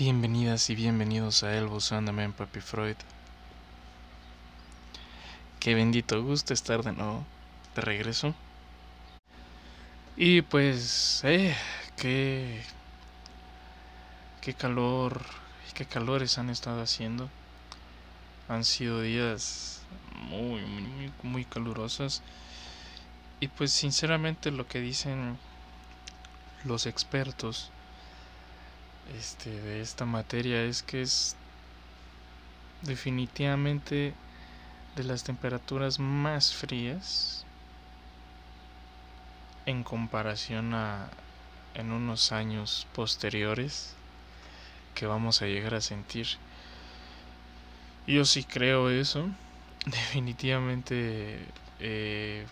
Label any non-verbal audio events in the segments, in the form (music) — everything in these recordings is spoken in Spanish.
Bienvenidas y bienvenidos a El de Papi Freud. Qué bendito gusto estar de nuevo de regreso. Y pues, eh, qué, qué calor, qué calores han estado haciendo. Han sido días muy, muy, muy calurosos. Y pues sinceramente lo que dicen los expertos este, de esta materia es que es definitivamente de las temperaturas más frías en comparación a en unos años posteriores que vamos a llegar a sentir. Yo sí creo eso. (laughs) Definitivamente eh,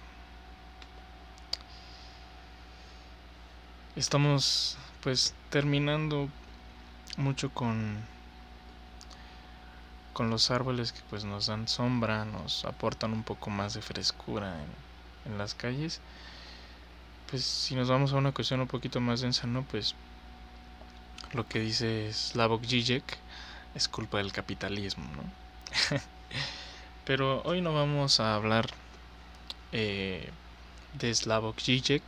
estamos pues terminando mucho con con los árboles que pues nos dan sombra, nos aportan un poco más de frescura en, en las calles. Pues si nos vamos a una cuestión un poquito más densa, ¿no? Pues lo que dice Slavoj Žižek es culpa del capitalismo, ¿no? (laughs) Pero hoy no vamos a hablar eh, de Slavoj Žižek.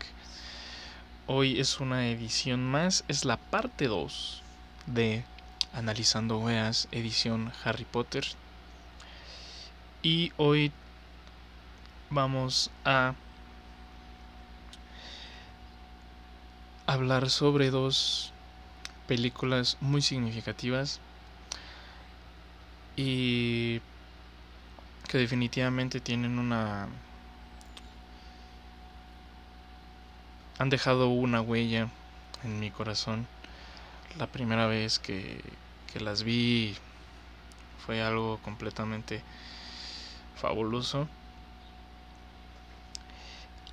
Hoy es una edición más, es la parte 2 de Analizando Weas, edición Harry Potter. Y hoy vamos a hablar sobre dos películas muy significativas y que definitivamente tienen una han dejado una huella en mi corazón la primera vez que, que las vi fue algo completamente fabuloso.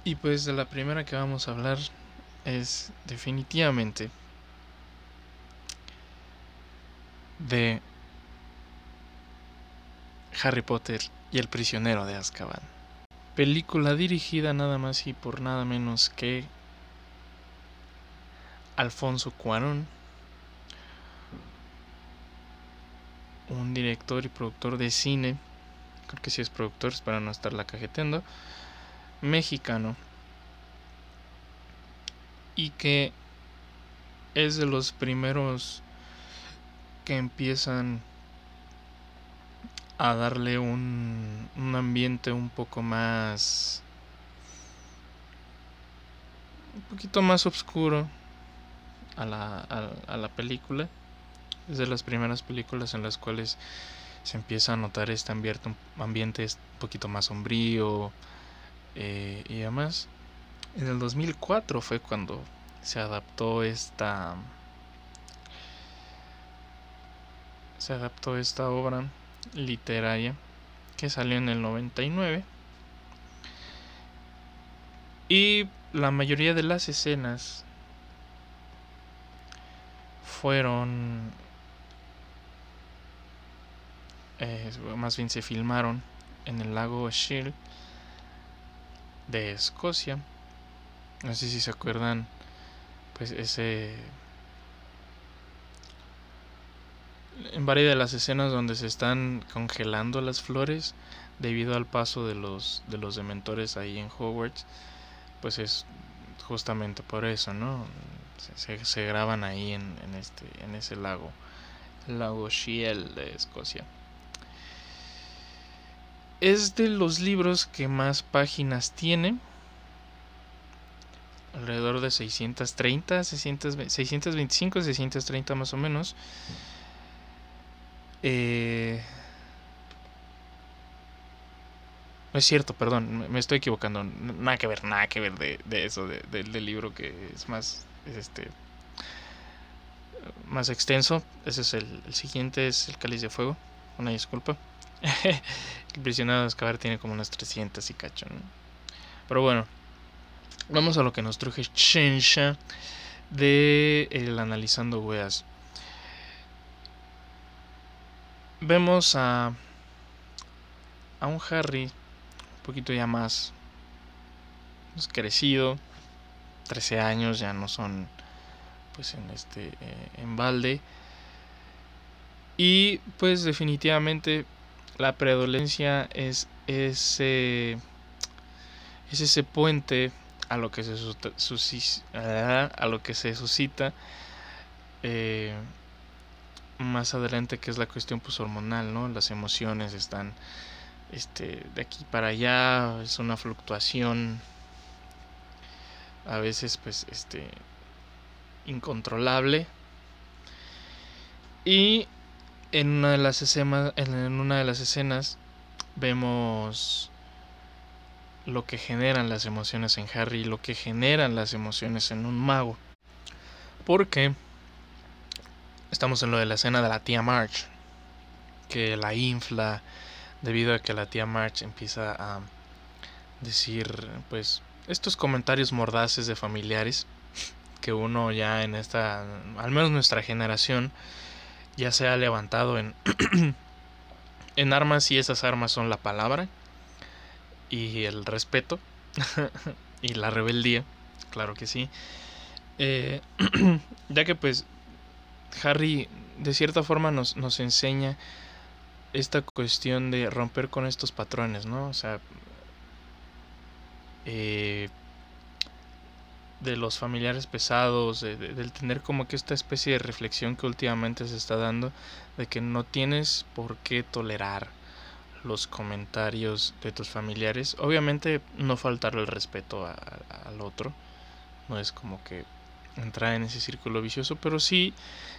Y pues de la primera que vamos a hablar es definitivamente de Harry Potter y el prisionero de Azkaban. Película dirigida nada más y por nada menos que Alfonso Cuarón un director y productor de cine, creo que sí es productor, para no estarla cajeteando, mexicano, y que es de los primeros que empiezan a darle un, un ambiente un poco más un poquito más oscuro a la, a, a la película es de las primeras películas en las cuales se empieza a notar este ambiente, ambiente un poquito más sombrío eh, y demás. En el 2004 fue cuando se adaptó esta se adaptó esta obra literaria que salió en el 99 y la mayoría de las escenas fueron eh, más bien se filmaron en el lago Shield de Escocia. No sé si se acuerdan, pues ese... En varias de las escenas donde se están congelando las flores debido al paso de los, de los dementores ahí en Hogwarts, pues es justamente por eso, ¿no? Se, graban ahí en, en, este, en ese lago, el lago Shield de Escocia. Es de los libros que más páginas tiene. Alrededor de 630, 625, 630 más o menos. Eh, es cierto, perdón, me estoy equivocando. Nada que ver, nada que ver de, eso, de, de, del libro que es más, es este, más extenso. Ese es el, el siguiente, es el cáliz de fuego. Una disculpa. (laughs) el prisionero de Azkaban tiene como unas 300 y cacho. Pero bueno, vamos a lo que nos truje Chensha de el analizando weas. Vemos a a un Harry un poquito ya más, más crecido, 13 años, ya no son pues en este eh, en balde Y pues definitivamente la preadolescencia es ese, es ese puente a lo que se, a lo que se suscita eh, más adelante que es la cuestión pues hormonal, ¿no? Las emociones están este, de aquí para allá, es una fluctuación a veces pues este incontrolable y en una de las escenas en una de las escenas vemos lo que generan las emociones en Harry y lo que generan las emociones en un mago. Porque estamos en lo de la escena de la tía March que la infla debido a que la tía March empieza a decir pues estos comentarios mordaces de familiares que uno ya en esta, al menos nuestra generación, ya se ha levantado en, (clears throat) en armas y esas armas son la palabra y el respeto (laughs) y la rebeldía, claro que sí. Eh, (clears throat) ya que pues Harry de cierta forma nos, nos enseña esta cuestión de romper con estos patrones, ¿no? O sea, eh, de los familiares pesados, de, del tener como que esta especie de reflexión que últimamente se está dando, de que no tienes por qué tolerar los comentarios de tus familiares. Obviamente no faltar el respeto al otro, no es como que entrar en ese círculo vicioso, pero sí,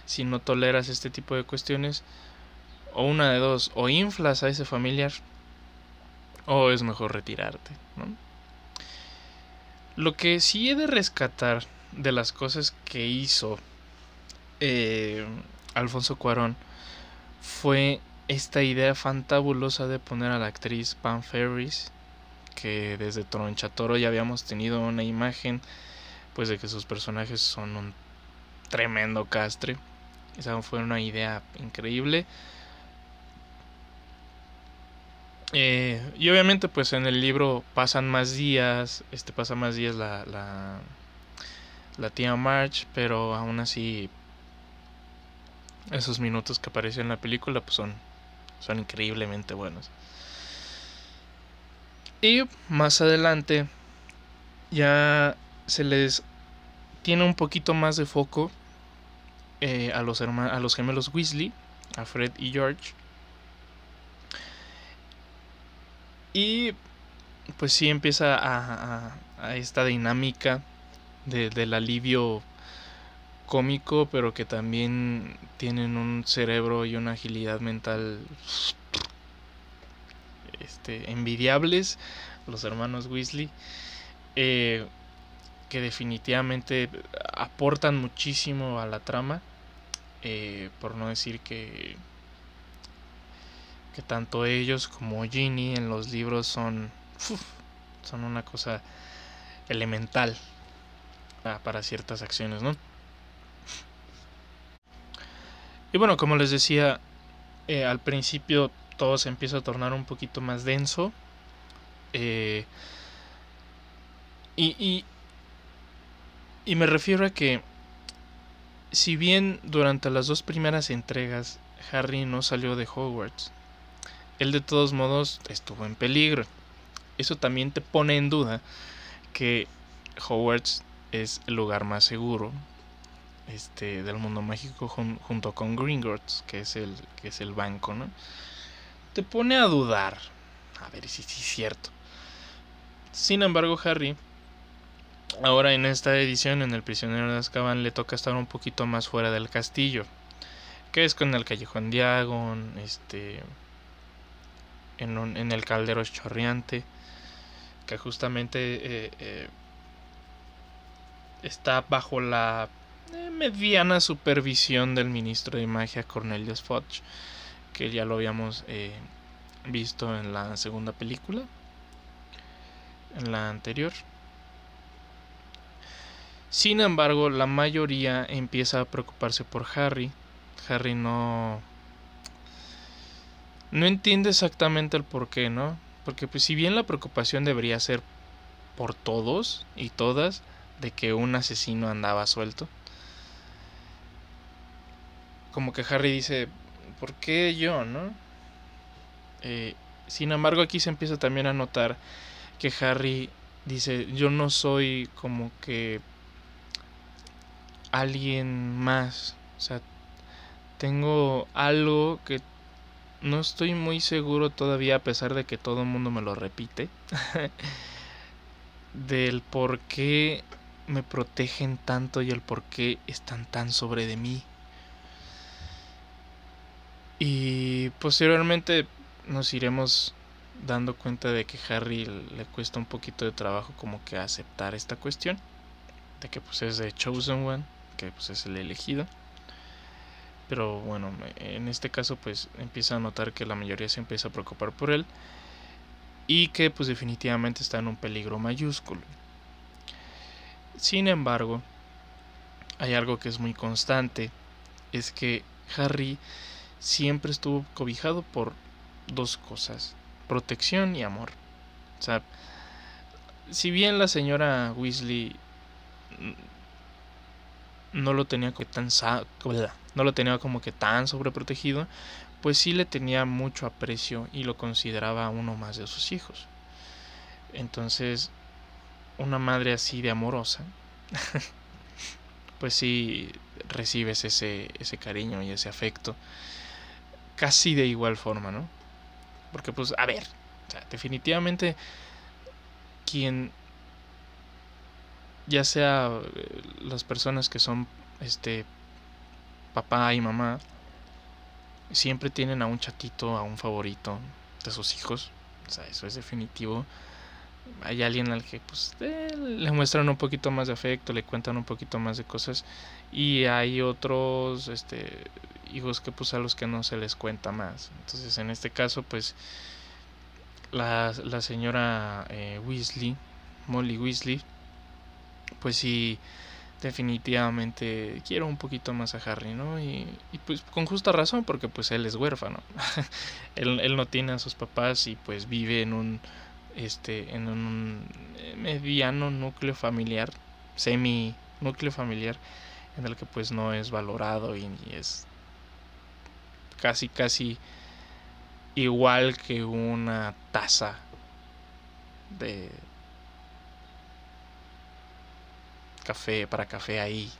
si no toleras este tipo de cuestiones, o una de dos, o inflas a ese familiar, o es mejor retirarte, ¿no? Lo que sí he de rescatar de las cosas que hizo eh, Alfonso Cuarón fue esta idea fantabulosa de poner a la actriz Pam Ferris, que desde Tronchatoro ya habíamos tenido una imagen pues de que sus personajes son un tremendo castre. Esa fue una idea increíble. Eh, y obviamente pues en el libro pasan más días, este pasa más días la, la, tía March, pero aún así esos minutos que aparecen en la película pues son, son increíblemente buenos. Y más adelante ya se les tiene un poquito más de foco eh, a, los a los gemelos Weasley, a Fred y George Y pues sí empieza a, a, esta dinámica del alivio cómico, pero que también tienen un cerebro y una agilidad mental este, envidiables, los hermanos Weasley, eh, que definitivamente aportan muchísimo a la trama, eh, por no decir que tanto ellos como Ginny en los libros son, son una cosa elemental para, ciertas acciones, ¿no? Y bueno, como les decía, eh, al principio todo se empieza a tornar un poquito más denso. Eh, y, y, y me refiero a que, si bien durante las dos primeras entregas Harry no salió de Hogwarts, él de todos modos estuvo en peligro. Eso también te pone en duda que Hogwarts es el lugar más seguro este, del mundo mágico junto con Gringotts, que es el que es el banco, ¿no? Te pone a dudar. A ver si es cierto. Sin embargo, Harry ahora en esta edición en El prisionero de Azkaban le toca estar un poquito más fuera del castillo, que es con el callejón Diagon, este en, el caldero chorreante, que justamente eh, eh, está bajo la eh, mediana supervisión del ministro de magia Cornelius Fudge, que ya lo habíamos visto en la segunda película, en la anterior. Sin embargo, la mayoría empieza a preocuparse por Harry. Harry no no entiende exactamente el por qué, ¿no? Porque pues si bien la preocupación debería ser por todos y todas de que un asesino andaba suelto, como que Harry dice, ¿por qué yo, no? Eh, sin embargo, aquí se empieza también a notar que Harry dice, yo no soy como que alguien más. O sea, tengo algo que no estoy muy seguro todavía, a pesar de que todo el mundo me lo repite, (laughs) del por qué me protegen tanto y el por qué están tan sobre de mí. Y posteriormente nos iremos dando cuenta de que Harry le cuesta un poquito de trabajo como que aceptar esta cuestión, de que pues es de Chosen One, que pues es el elegido. Pero bueno, en este caso pues empieza a notar que la mayoría se empieza a preocupar por él y que pues definitivamente está en un peligro mayúsculo. Sin embargo, hay algo que es muy constante, es que Harry siempre estuvo cobijado por dos cosas, protección y amor. O sea, si bien la señora Weasley no lo tenía como que tan no lo tenía como que tan sobreprotegido, pues sí le tenía mucho aprecio y lo consideraba uno más de sus hijos. Entonces, una madre así de amorosa, (laughs) pues sí recibes ese, ese cariño y ese afecto casi de igual forma, ¿no? Porque pues, a ver, definitivamente quien ya sea eh, las personas que son este papá y mamá siempre tienen a un chatito, a un favorito de sus hijos. O sea, eso es definitivo. Hay alguien al que pues eh, le muestran un poquito más de afecto, le cuentan un poquito más de cosas y hay otros este hijos que pues a los que no se les cuenta más. Entonces, en este caso pues la, la señora eh, Weasley, Molly Weasley, pues sí, definitivamente quiero un poquito más a Harry, ¿no? Y, pues con justa razón, porque pues él es huérfano. (laughs) él, él, no tiene a sus papás y pues vive en un, este, en un mediano núcleo familiar, semi núcleo familiar, en el que pues no es valorado y, y es casi, casi igual que una taza de café, para café ahí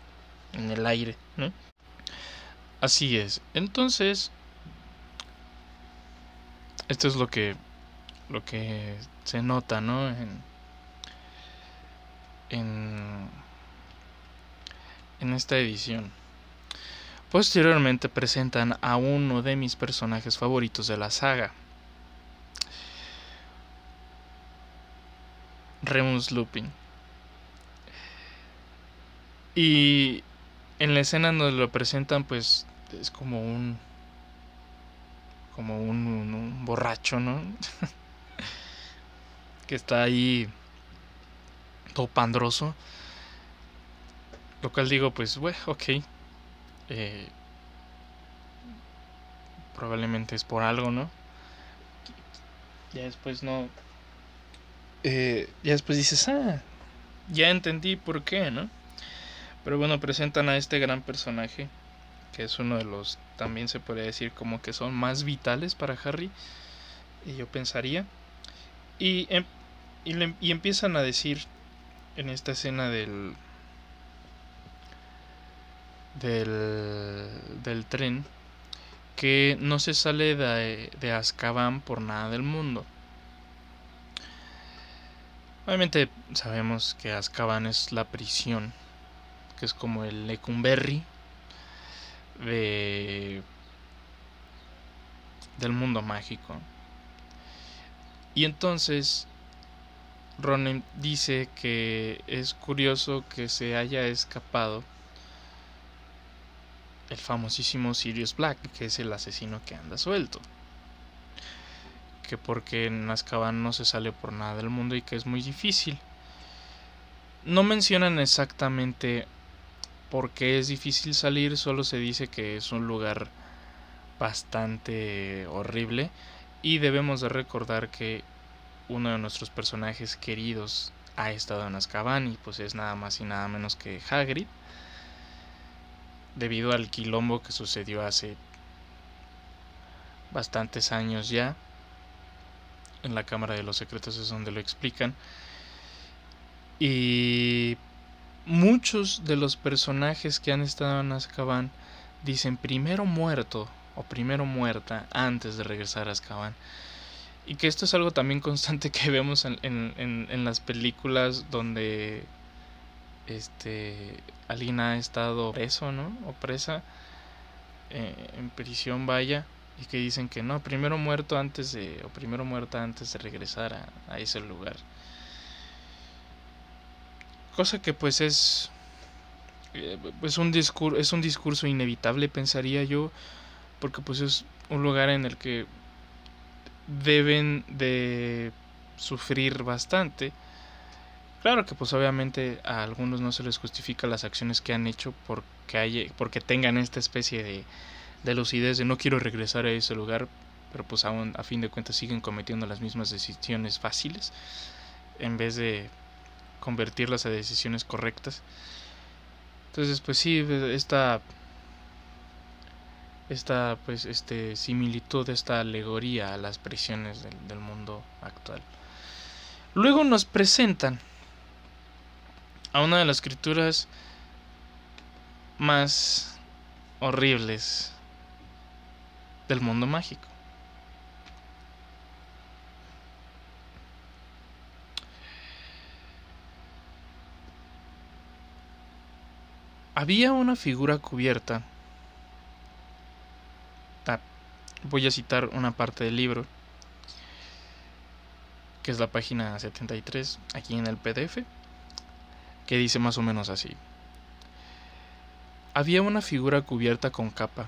en el aire. Así es. Entonces, esto es lo que lo que se nota, ¿no? En, en, en esta edición. Posteriormente presentan a uno de mis personajes favoritos de la saga. Remus Lupin. Y en la escena nos lo presentan, pues es como un. como un, borracho, ¿no? (laughs) que está ahí todo pandroso. Lo cual digo, pues, bueno, ok. Eh, probablemente es por algo, ¿no? Ya después no. Eh, ya después dices, ah, ya entendí por qué, ¿no? Pero bueno, presentan a este gran personaje, que es uno de los, también se podría decir como que son más vitales para Harry, y yo pensaría. Y, em, y, empiezan a decir en esta escena del, del, del tren que no se sale de, de Azkaban por nada del mundo. Obviamente sabemos que Azkaban es la prisión que es como el Lecumberri de del mundo mágico. Y entonces Ronen dice que es curioso que se haya escapado el famosísimo Sirius Black, que es el asesino que anda suelto. Que porque en Azkaban no se sale por nada del mundo y que es muy difícil. No mencionan exactamente porque es difícil salir, solo se dice que es un lugar bastante horrible y debemos de recordar que uno de nuestros personajes queridos ha estado en Azkaban y pues es nada más y nada menos que Hagrid debido al quilombo que sucedió hace bastantes años ya. En la Cámara de los Secretos es donde lo explican. Y muchos de los personajes que han estado en Azkaban dicen primero muerto o primero muerta antes de regresar a Azkaban. Y que esto es algo también constante que (laughs) vemos en, las películas donde este alguien ha estado preso, ¿no? O presa eh, en prisión, vaya, y que dicen que no, primero muerto antes de, o primero muerta antes de regresar a ese lugar. Cosa que pues es, eh, pues un discurso, es un discurso inevitable, pensaría yo, porque pues es un lugar en el que deben de sufrir bastante. Claro que pues obviamente a algunos no se les justifica las acciones que han hecho porque, hay, porque tengan esta especie de, de lucidez de no quiero regresar a ese lugar, pero pues aún a fin de cuentas siguen cometiendo las mismas decisiones fáciles en vez de convertirlas a decisiones correctas. Entonces pues sí, esta esta pues este similitud, esta alegoría a las prisiones del, del mundo actual. Luego nos presentan a una de las escrituras más horribles del mundo mágico. Había una figura cubierta. voy a citar una parte del libro, que es la página 73, aquí en el PDF que dice más o menos así. Había una figura cubierta con capa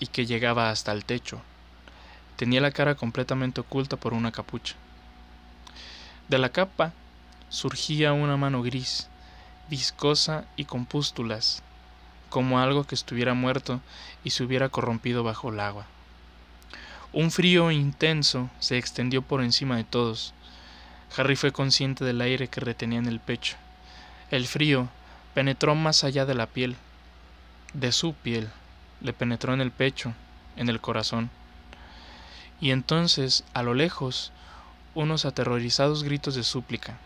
y que llegaba hasta el techo. Tenía la cara completamente oculta por una capucha. De la capa surgía una mano gris, viscosa y con pústulas, como algo que estuviera muerto y se hubiera corrompido bajo el agua. Un frío intenso se extendió por encima de todos. Harry fue consciente del aire que retenía en el pecho el frío penetró más allá de la piel, de su piel, le penetró en el pecho, en el corazón. Y entonces, a lo lejos, unos aterrorizados gritos de súplica.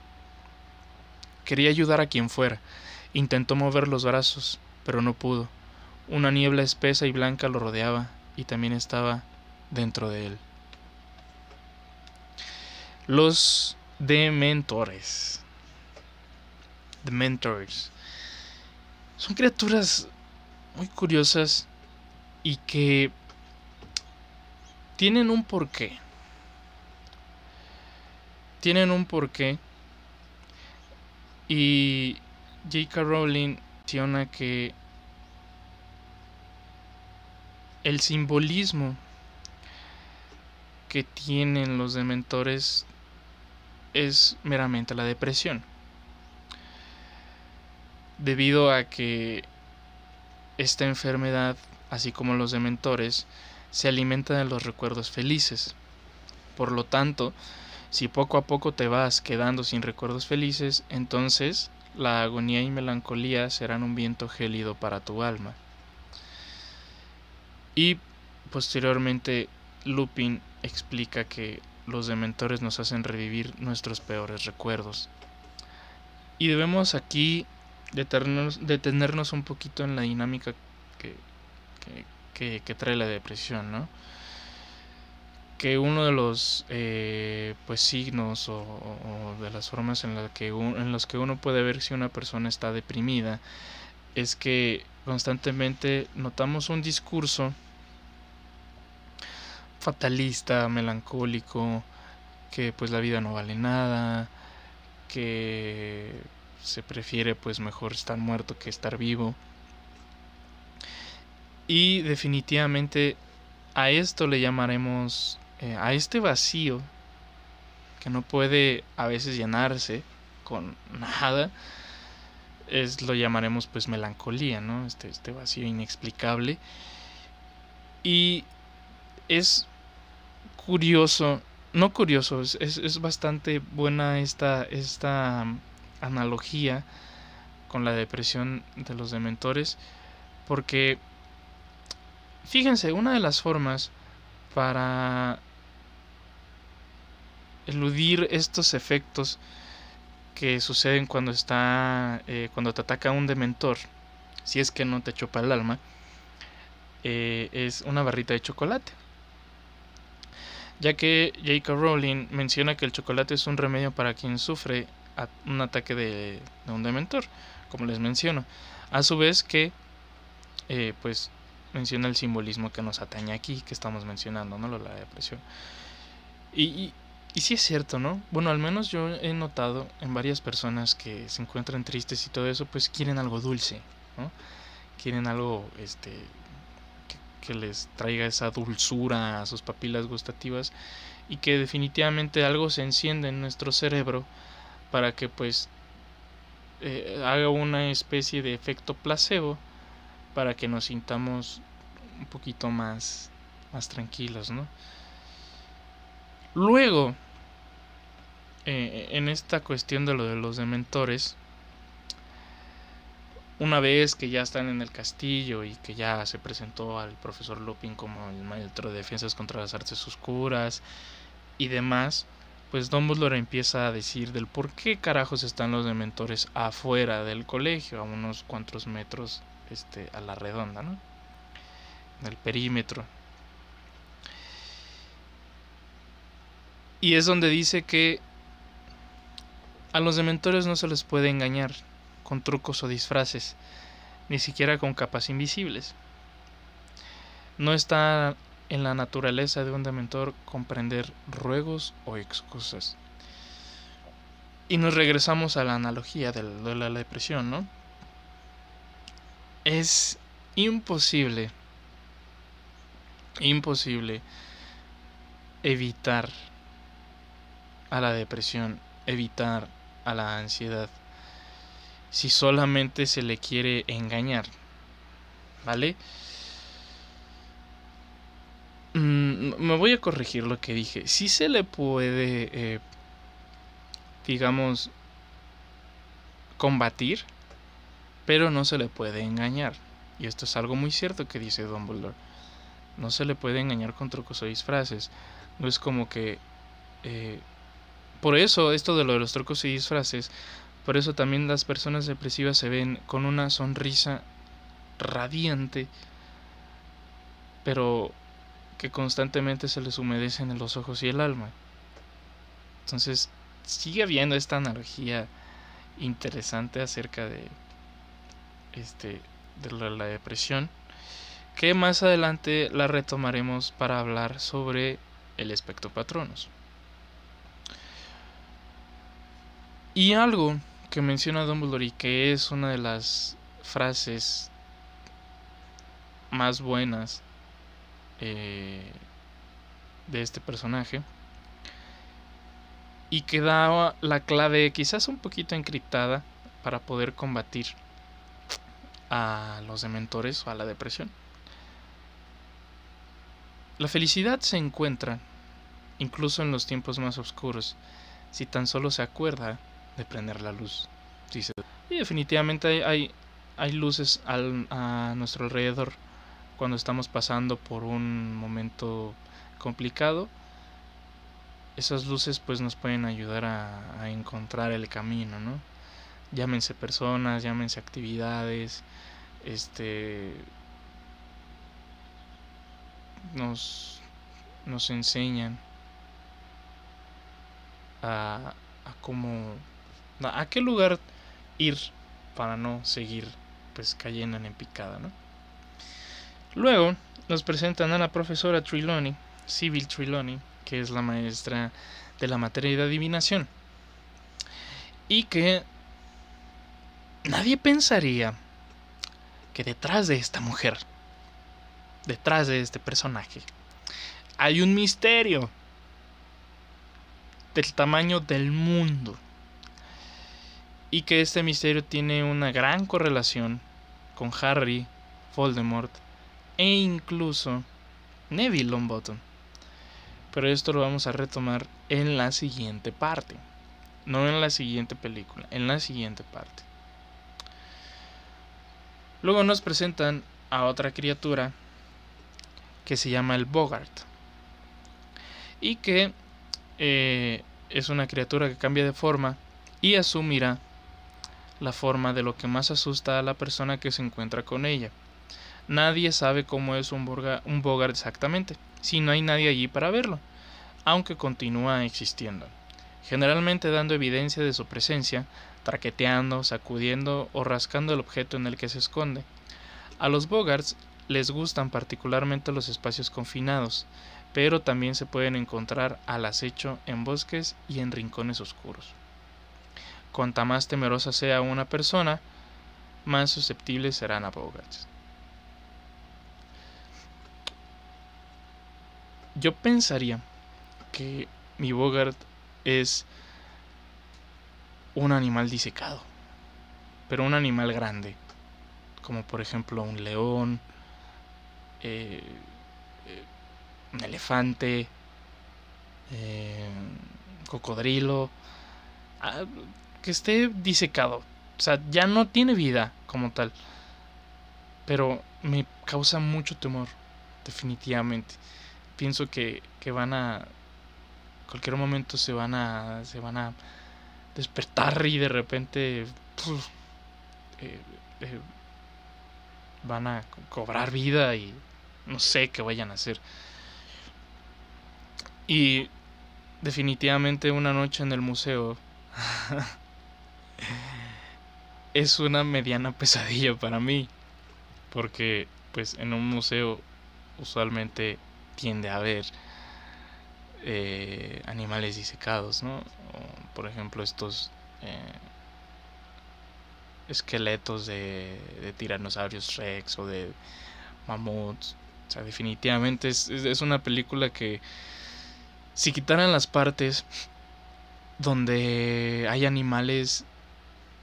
Quería ayudar a quien fuera, intentó mover los brazos, pero no pudo. Una niebla espesa y blanca lo rodeaba y también estaba dentro de él. Los dementores. The Mentors. Son criaturas muy curiosas y que tienen un porqué. Tienen un porqué. Y J.K. Rowling menciona que el simbolismo que tienen los dementores es meramente la depresión debido a que esta enfermedad, así como los dementores, se alimenta de los recuerdos felices. Por lo tanto, si poco a poco te vas quedando sin recuerdos felices, entonces la agonía y melancolía serán un viento gélido para tu alma. Y posteriormente Lupin explica que los dementores nos hacen revivir nuestros peores recuerdos. Y debemos aquí detenernos, detenernos un poquito en la dinámica que, que, trae la depresión, ¿no? Que uno de los eh, pues signos o, de las formas en, la que en los que uno puede ver si una persona está deprimida es que constantemente notamos un discurso fatalista, melancólico, que pues la vida no vale nada, que se prefiere pues mejor estar muerto que estar vivo. Y definitivamente a esto le llamaremos, eh, a este vacío que no puede a veces llenarse con (laughs) nada, es lo llamaremos pues melancolía, ¿no? Este, este vacío inexplicable. Y es curioso, no curioso, es, es bastante buena esta, esta analogía con la depresión de los dementores porque fíjense una de las formas para eludir estos efectos que suceden cuando está eh, cuando te ataca un dementor si es que no te chupa el alma eh, es una barrita de chocolate ya que J.K. Rowling menciona que el chocolate es un remedio para quien sufre un ataque de, un dementor, como les menciono. A su vez que, eh, pues, menciona el simbolismo que nos atañe aquí, que estamos mencionando, ¿no? La depresión. Y, y sí es cierto, ¿no? Bueno, al menos yo he notado en varias personas que se encuentran tristes y todo eso, pues quieren algo dulce, ¿no? Quieren algo, este, que, les traiga esa dulzura a sus papilas gustativas y que definitivamente algo se enciende en nuestro cerebro para que pues eh, haga una especie de efecto placebo para que nos sintamos un poquito más, más tranquilos, ¿no? Luego, eh, en esta cuestión de lo de los dementores, una vez que ya están en el castillo y que ya se presentó al profesor Lupin como el maestro de defensas contra las artes oscuras y demás, pues Dumbledore empieza a decir del por qué carajos están los dementores afuera del colegio, a unos cuantos metros este, a la redonda, ¿no? En el perímetro. Y es donde dice que a los dementores no se les puede engañar con trucos o disfraces, ni siquiera con capas invisibles. No está en la naturaleza de un dementor comprender ruegos o excusas. Y nos regresamos a la analogía de la depresión, ¿no? Es imposible, imposible evitar a la depresión, evitar a la ansiedad, si solamente se le quiere engañar. ¿Vale? Mm, me voy a corregir lo que dije. Si se le puede, eh, digamos, combatir, pero no se le puede engañar. Y esto es algo muy cierto que dice Dumbledore. No se le puede engañar con trucos o disfraces. No es como que eh, por eso, esto de lo de los trucos y disfraces, por eso también las personas depresivas se ven con una sonrisa radiante, pero que constantemente se les humedecen en los ojos y el alma. Entonces, sigue habiendo esta analogía interesante acerca de este de la, la depresión que más adelante la retomaremos para hablar sobre el espectro patronus. Y algo que menciona Dumbledore y que es una de las frases más buenas eh, de este personaje y que da la clave quizás un poquito encriptada para poder combatir a los dementores o a la depresión. La felicidad se encuentra incluso en los tiempos más oscuros si tan solo se acuerda de prender la luz. Y definitivamente hay, hay, luces a nuestro alrededor cuando estamos pasando por un momento complicado. Esas luces pues nos pueden ayudar a, a encontrar el camino, ¿no? Llámense personas, llámense actividades, este nos, nos enseñan a, a cómo a qué lugar ir para no seguir pues cayendo en picada, ¿no? Luego nos presentan a la profesora Triloni, Civil Triloni, que es la maestra de la materia de adivinación. Y que nadie pensaría que detrás de esta mujer, detrás de este personaje, hay un misterio del tamaño del mundo y que este misterio tiene una gran correlación con Harry, Voldemort e incluso Neville Longbottom. Pero esto lo vamos a retomar en la siguiente parte, no en la siguiente película, en la siguiente parte. Luego nos presentan a otra criatura que se llama el Bogart. y que eh, es una criatura que cambia de forma y asumirá la forma de lo que más asusta a la persona que se encuentra con ella. Nadie sabe cómo es un, Bogart exactamente, si no hay nadie allí para verlo, aunque continúa existiendo, generalmente dando evidencia de su presencia, traqueteando, sacudiendo o rascando el objeto en el que se esconde. A los Bogarts les gustan particularmente los espacios confinados, pero también se pueden encontrar al acecho en bosques y en rincones oscuros. Cuanta más temerosa sea una persona, más susceptibles serán a Bogarts. Yo pensaría que mi Bogart es un animal disecado, pero un animal grande, como por ejemplo un león, eh, eh, un elefante, eh, cocodrilo, ah, que esté disecado. O sea, ya no tiene vida como tal. Pero me causa mucho temor, definitivamente. Pienso que, que van a... Cualquier momento se van a... Se van a despertar y de repente... van a cobrar vida y no sé qué vayan a hacer. Y definitivamente una noche en el museo (laughs) es una mediana pesadilla para mí. Porque pues en un museo usualmente tiende a haber eh, animales disecados, ¿no? por ejemplo estos eh, esqueletos de, de tiranosaurios rex o de mamuts o sea, definitivamente es, es, una película que si quitaran las partes donde hay animales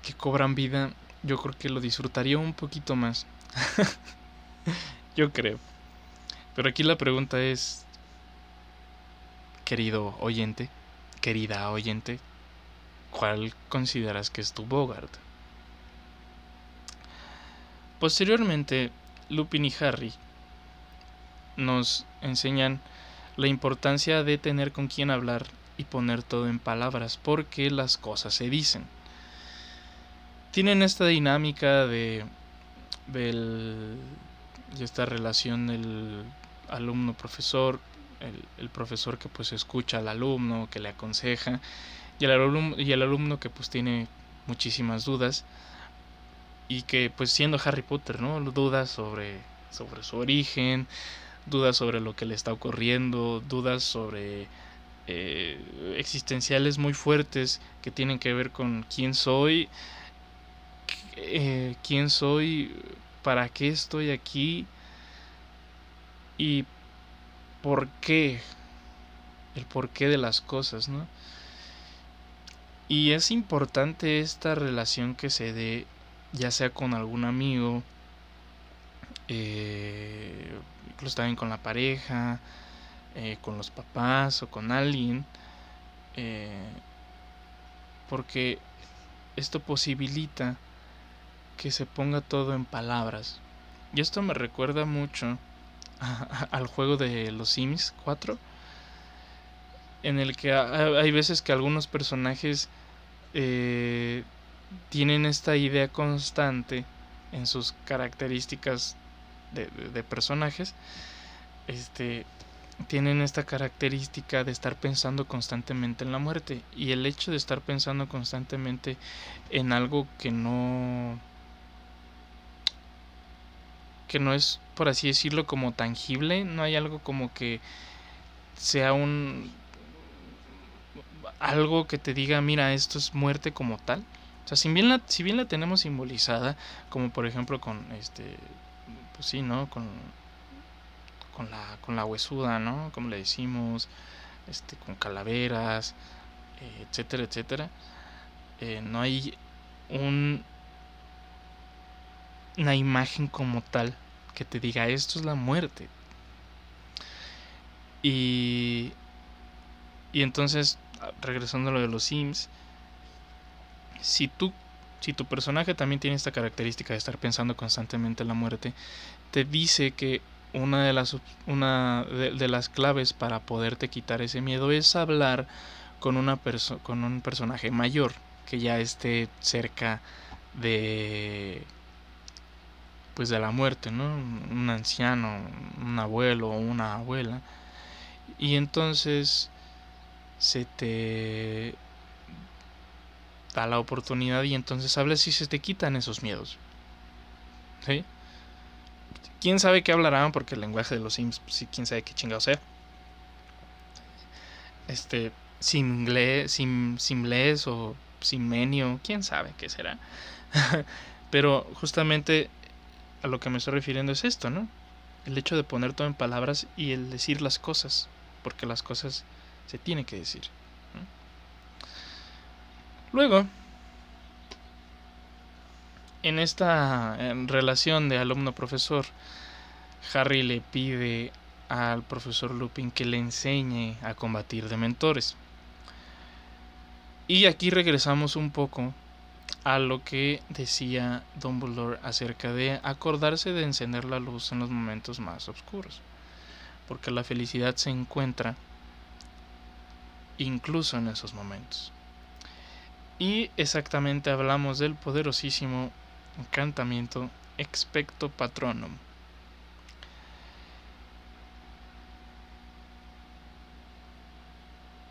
que cobran vida, yo creo que lo disfrutaría un poquito más. (laughs) yo creo. Pero aquí la pregunta es, querido oyente, querida oyente, ¿cuál consideras que es tu Bogart? Posteriormente, Lupin y Harry nos enseñan la importancia de tener con quién hablar y poner todo en palabras, porque las cosas se dicen. Tienen esta dinámica de, de esta relación del alumno-profesor, el, profesor que pues escucha al alumno, que le aconseja, y el, alumno, y el alumno que pues tiene muchísimas dudas, y que pues siendo Harry Potter, ¿no? Dudas sobre, sobre su origen, dudas sobre lo que le está ocurriendo, dudas sobre eh, existenciales muy fuertes que tienen que ver con quién soy, eh, quién soy, para qué estoy aquí y por qué, el porqué de las cosas, ¿no? Y es importante esta relación que se dé, ya sea con algún amigo, eh, incluso también con la pareja, eh, con los papás o con alguien, porque esto posibilita que se ponga todo en palabras. Y esto me recuerda mucho (laughs) al juego de los Sims 4, en el que hay veces que algunos personajes eh, tienen esta idea constante en sus características de, personajes, este, tienen esta característica de estar pensando constantemente en la muerte. Y el hecho de estar pensando constantemente en algo que no. Que no es, por así decirlo, como tangible, no hay algo como que sea un. algo que te diga, mira, esto es muerte como tal. O sea, si bien la, si bien la tenemos simbolizada, como por ejemplo con este pues sí, ¿no? Con, con, la, con la huesuda, ¿no? Como le decimos, este, con calaveras, eh, etcétera, etcétera. Eh, no hay un, una imagen como tal que te diga esto es la muerte. Y, y entonces, regresando a lo de los Sims, si tú si tu personaje también tiene esta característica de estar pensando constantemente en la muerte, te dice que una de las, una de, las claves para poderte quitar ese miedo es hablar con, una con un personaje mayor que ya esté cerca de pues de la muerte, ¿no? Un anciano, un abuelo o una abuela. Y entonces se te da la oportunidad y entonces hablas y se te quitan esos miedos. ¿Sí? quién sabe qué hablarán, porque el lenguaje de los Sims, sí, quién sabe qué chingado sea. Este, simle, sim, simles o simmenio, quién sabe qué será. (laughs) Pero justamente a lo que me estoy refiriendo es esto, ¿no? El hecho de poner todo en palabras y el decir las cosas, porque las cosas se tienen que decir. Luego, en esta relación de alumno-profesor, Harry le pide al profesor Lupin que le enseñe a combatir dementores. Y aquí regresamos un poco a lo que decía Dumbledore acerca de acordarse de encender la luz en los momentos más oscuros. Porque la felicidad se encuentra incluso en esos momentos. Y exactamente hablamos del poderosísimo encantamiento Expecto Patronum.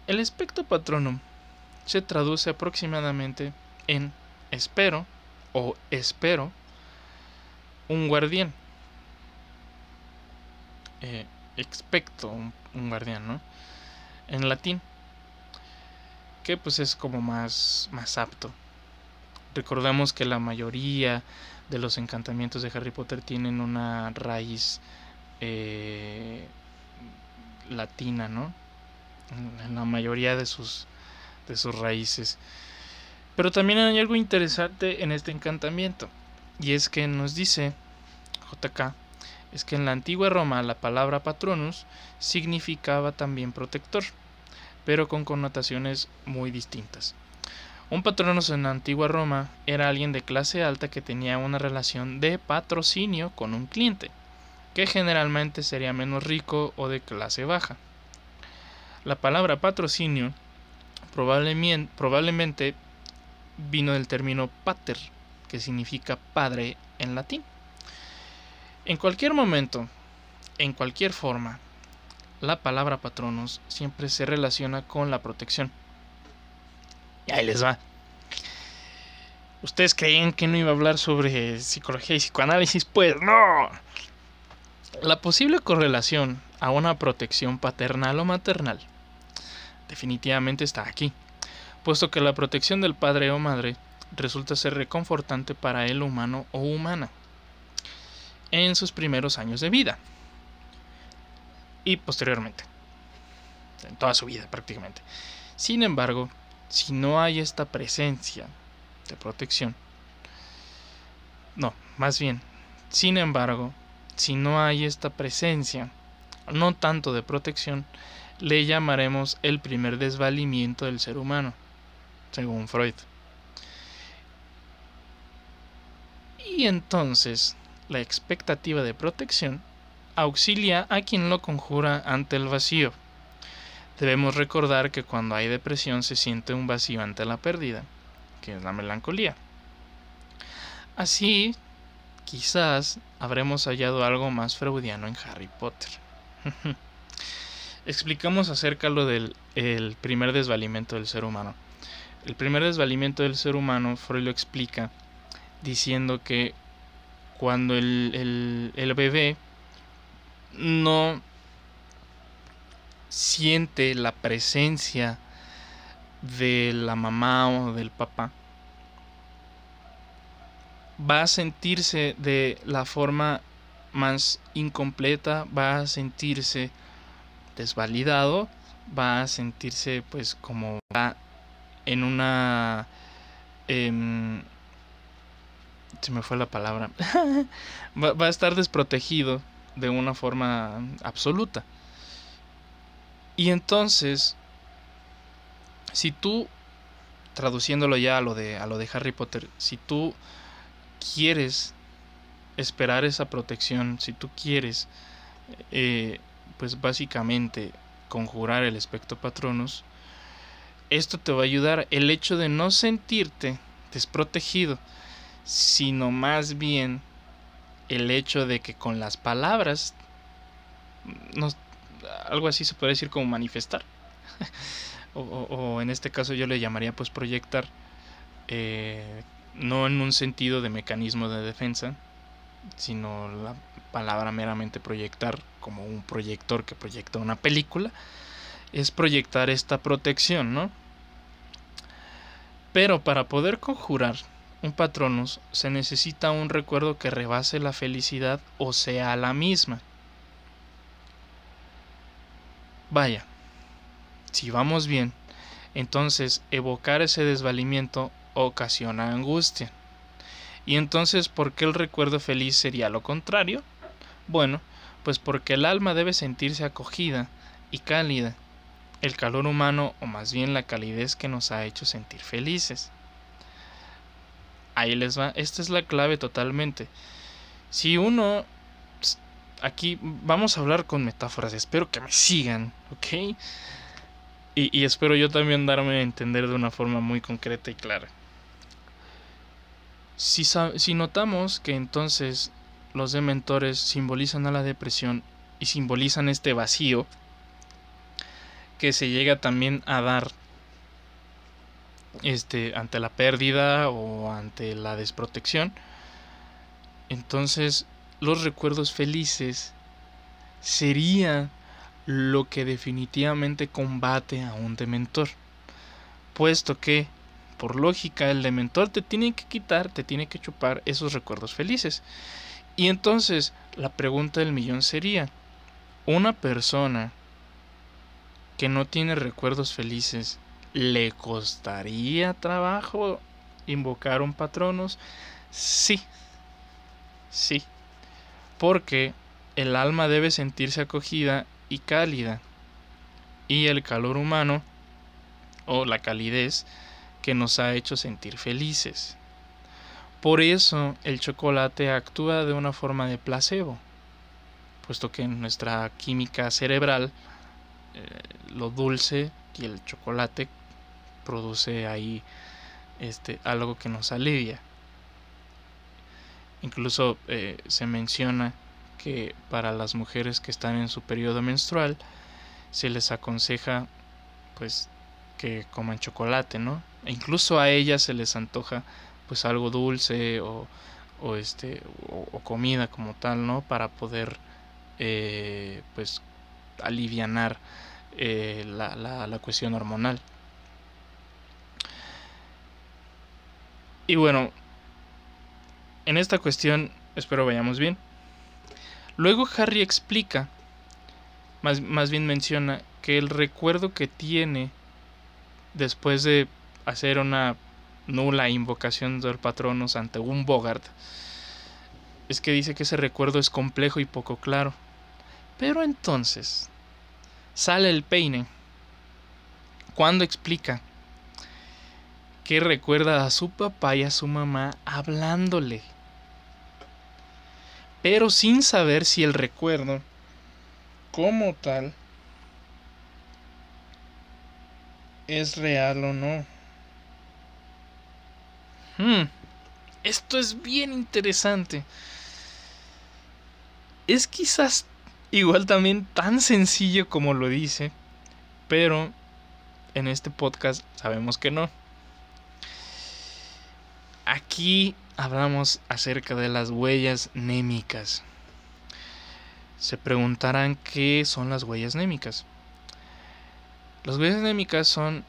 El Expecto Patronum se traduce aproximadamente en espero o espero un guardián. Eh, expecto un, guardián, ¿no? En latín. Que pues es como más, más apto Recordamos que la mayoría de los encantamientos de Harry Potter tienen una raíz eh, latina, ¿no? En la mayoría de sus, de sus raíces. Pero también hay algo interesante en este encantamiento. Y es que nos dice JK, es que en la antigua Roma la palabra patronus significaba también protector, pero con connotaciones muy distintas. Un patronos en la antigua Roma era alguien de clase alta que tenía una relación de patrocinio con un cliente, que generalmente sería menos rico o de clase baja. La palabra patrocinio probablemente, probablemente vino del término pater, que significa padre en latín. En cualquier momento, en cualquier forma, la palabra patronos siempre se relaciona con la protección. Y ahí les va. ¿Ustedes creían que no iba a hablar sobre psicología y psicoanálisis? Pues no. La posible correlación a una protección paternal o maternal definitivamente está aquí, puesto que la protección del padre o madre resulta ser reconfortante para el humano o humana en sus primeros años de vida y posteriormente, en toda su vida prácticamente. Sin embargo, si no hay esta presencia de protección, no, más bien, sin embargo, si no hay esta presencia, no tanto de protección, le llamaremos el primer desvalimiento del ser humano, según Freud. Y entonces, la expectativa de protección auxilia a quien lo conjura ante el vacío Debemos recordar que cuando hay depresión se siente un vacío ante la pérdida, que es la melancolía. Así, quizás habremos hallado algo más freudiano en Harry Potter. (laughs) Explicamos acerca lo del el primer desvalimiento del ser humano. El primer desvalimiento del ser humano, Freud lo explica diciendo que cuando el, el bebé no siente la presencia de la mamá o del papá, va a sentirse de la forma más incompleta, va a sentirse desvalidado, va a sentirse pues como en una... Em, se me fue la palabra. (laughs) va a estar desprotegido de una forma absoluta. Y entonces, si tú, traduciéndolo ya a lo de, a lo de Harry Potter, si tú quieres esperar esa protección, si tú quieres eh, pues básicamente conjurar el espectro patronus, esto te va a ayudar. El hecho de no sentirte desprotegido, sino más bien el hecho de que con las palabras, algo así se puede decir como manifestar, (laughs) o, en este caso yo le llamaría pues proyectar, eh, no en un sentido de mecanismo de defensa, sino la palabra meramente proyectar como un proyector que proyecta una película, es proyectar esta protección, ¿no? Pero para poder conjurar un patronus se necesita un recuerdo que rebase la felicidad o sea la misma. Vaya, si vamos bien, entonces evocar ese desvalimiento ocasiona angustia. Y entonces, ¿por qué el recuerdo feliz sería lo contrario? Bueno, pues porque el alma debe sentirse acogida y cálida, el calor humano o más bien la calidez que nos ha hecho sentir felices. Ahí les va, esta es la clave totalmente. Si uno, aquí vamos a hablar con metáforas, espero que me sigan, ¿ok? Y, y espero yo también darme a entender de una forma muy concreta y clara. Si, si notamos que entonces los dementores simbolizan a la depresión y simbolizan este vacío que se llega también a dar este ante la pérdida o ante la desprotección entonces los recuerdos felices sería lo que definitivamente combate a un dementor puesto que por lógica el dementor te tiene que quitar, te tiene que chupar esos recuerdos felices. Y entonces la pregunta del millón sería, ¿una persona que no tiene recuerdos felices, ¿le costaría trabajo invocar un patronos? Sí, sí, porque el alma debe sentirse acogida y cálida, y el calor humano, o la calidez, que nos ha hecho sentir felices. Por eso el chocolate actúa de una forma de placebo, puesto que en nuestra química cerebral lo dulce y el chocolate produce ahí este, algo que nos alivia. Incluso eh, se menciona que para las mujeres que están en su periodo menstrual se les aconseja pues que coman chocolate, ¿no? E incluso a ellas se les antoja pues algo dulce o, o este o, comida como tal, ¿no? Para poder eh, pues alivianar eh, la, la, cuestión hormonal. Y bueno, en esta cuestión espero vayamos bien. Luego Harry explica, más, más bien menciona, que el recuerdo que tiene después de hacer una nula invocación del patronos ante un Bogart, es que dice que ese recuerdo es complejo y poco claro. Pero entonces sale el peine cuando explica que recuerda a su papá y a su mamá hablándole, pero sin saber si el recuerdo como tal es real o no. Hmm, esto es bien interesante. Es quizás igual también tan sencillo como lo dice, pero en este podcast sabemos que no. Aquí hablamos acerca de las huellas némicas. Se preguntarán qué son las huellas némicas. Las huellas anémicas son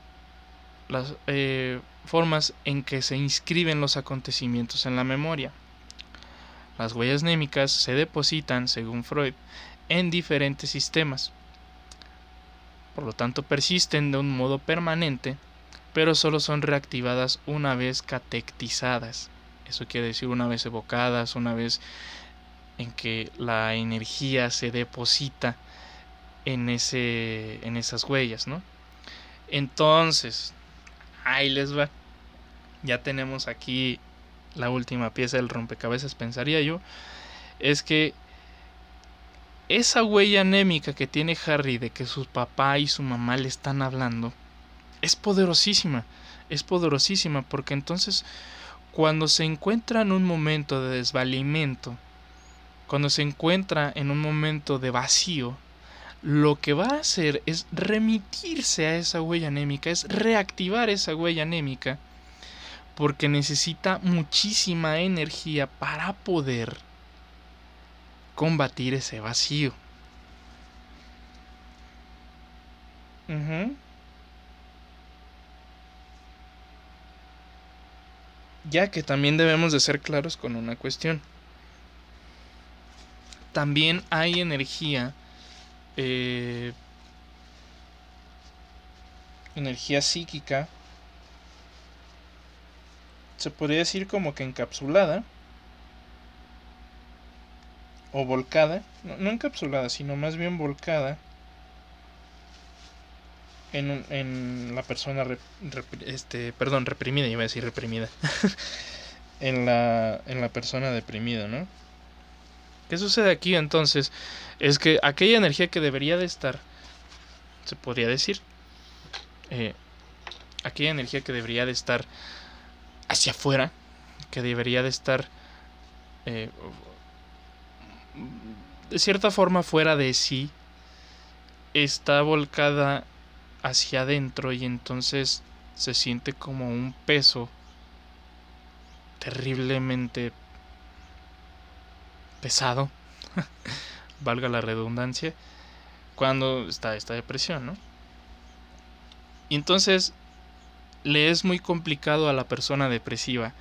las eh, formas en que se inscriben los acontecimientos en la memoria. Las huellas némicas se depositan, según Freud, en diferentes sistemas. Por lo tanto, persisten de un modo permanente, pero solo son reactivadas una vez catectizadas. Eso quiere decir una vez evocadas, una vez en que la energía se deposita en, ese, en esas huellas, ¿no? Entonces, ahí les va. Ya tenemos aquí la última pieza del rompecabezas, pensaría yo. Es que esa huella anémica que tiene Harry de que su papá y su mamá le están hablando es poderosísima, es poderosísima porque entonces cuando se encuentra en un momento de desvalimiento, cuando se encuentra en un momento de vacío, lo que va a hacer es remitirse a esa huella anémica, es reactivar esa huella anémica, porque necesita muchísima energía para poder combatir ese vacío. Ya que también debemos de ser claros con una cuestión. También hay energía, eh, energía psíquica, se podría decir como que encapsulada, o volcada, no, encapsulada, sino más bien volcada en, en la persona, este, perdón, reprimida, iba a decir reprimida, (laughs) en, la, en la persona deprimida, ¿no? ¿Qué sucede aquí entonces? Es que aquella energía que debería de estar, se podría decir, eh, aquella energía que debería de estar hacia afuera, que debería de estar eh, de cierta forma fuera de sí, está volcada hacia adentro y entonces se siente como un peso terriblemente pesado, (laughs) valga la redundancia, cuando está esta depresión, ¿no? Y entonces le es muy complicado a la persona depresiva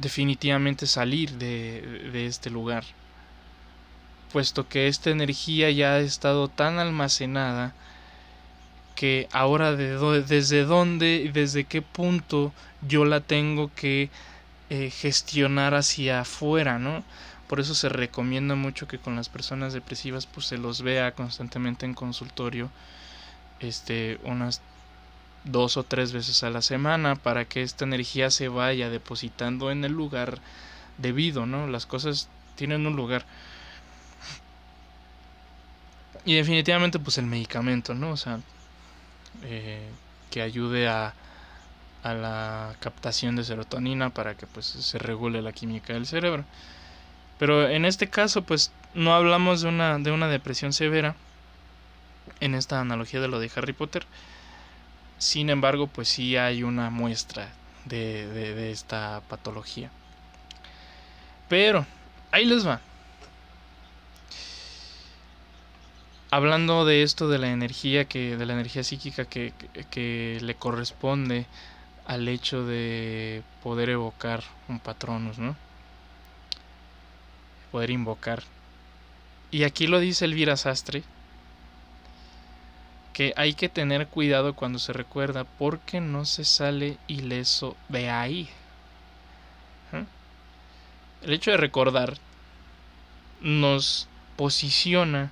definitivamente salir de, este lugar, puesto que esta energía ya ha estado tan almacenada que ahora de desde dónde y desde qué punto yo la tengo que eh, gestionar hacia afuera, ¿no? Por eso se recomienda mucho que con las personas depresivas pues se los vea constantemente en consultorio este unas dos o tres veces a la semana para que esta energía se vaya depositando en el lugar debido, ¿no? Las cosas tienen un lugar. Y definitivamente pues el medicamento, ¿no? O sea, eh, que ayude a, a la captación de serotonina para que pues se regule la química del cerebro. Pero en este caso pues no hablamos de una, de una depresión severa en esta analogía de lo de Harry Potter, sin embargo, pues sí hay una muestra de, esta patología. Pero, ahí les va. Hablando de esto de la energía que, de la energía psíquica que, que le corresponde al hecho de poder evocar un patronus, ¿no? Poder invocar. Y aquí lo dice Elvira Sastre, que hay que tener cuidado cuando se recuerda porque no se sale ileso de ahí. El hecho de recordar nos posiciona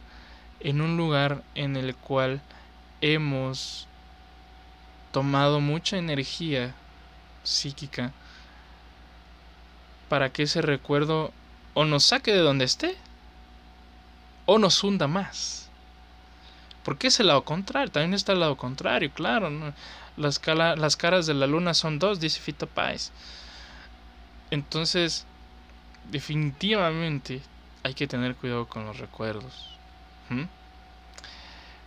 en un lugar en el cual hemos tomado mucha energía psíquica para que ese recuerdo o nos saque de donde esté o nos hunda más. Porque es el lado contrario, también está el lado contrario, claro. Las, las caras de la luna son dos, dice Fito Páez. Entonces, definitivamente hay que tener cuidado con los recuerdos.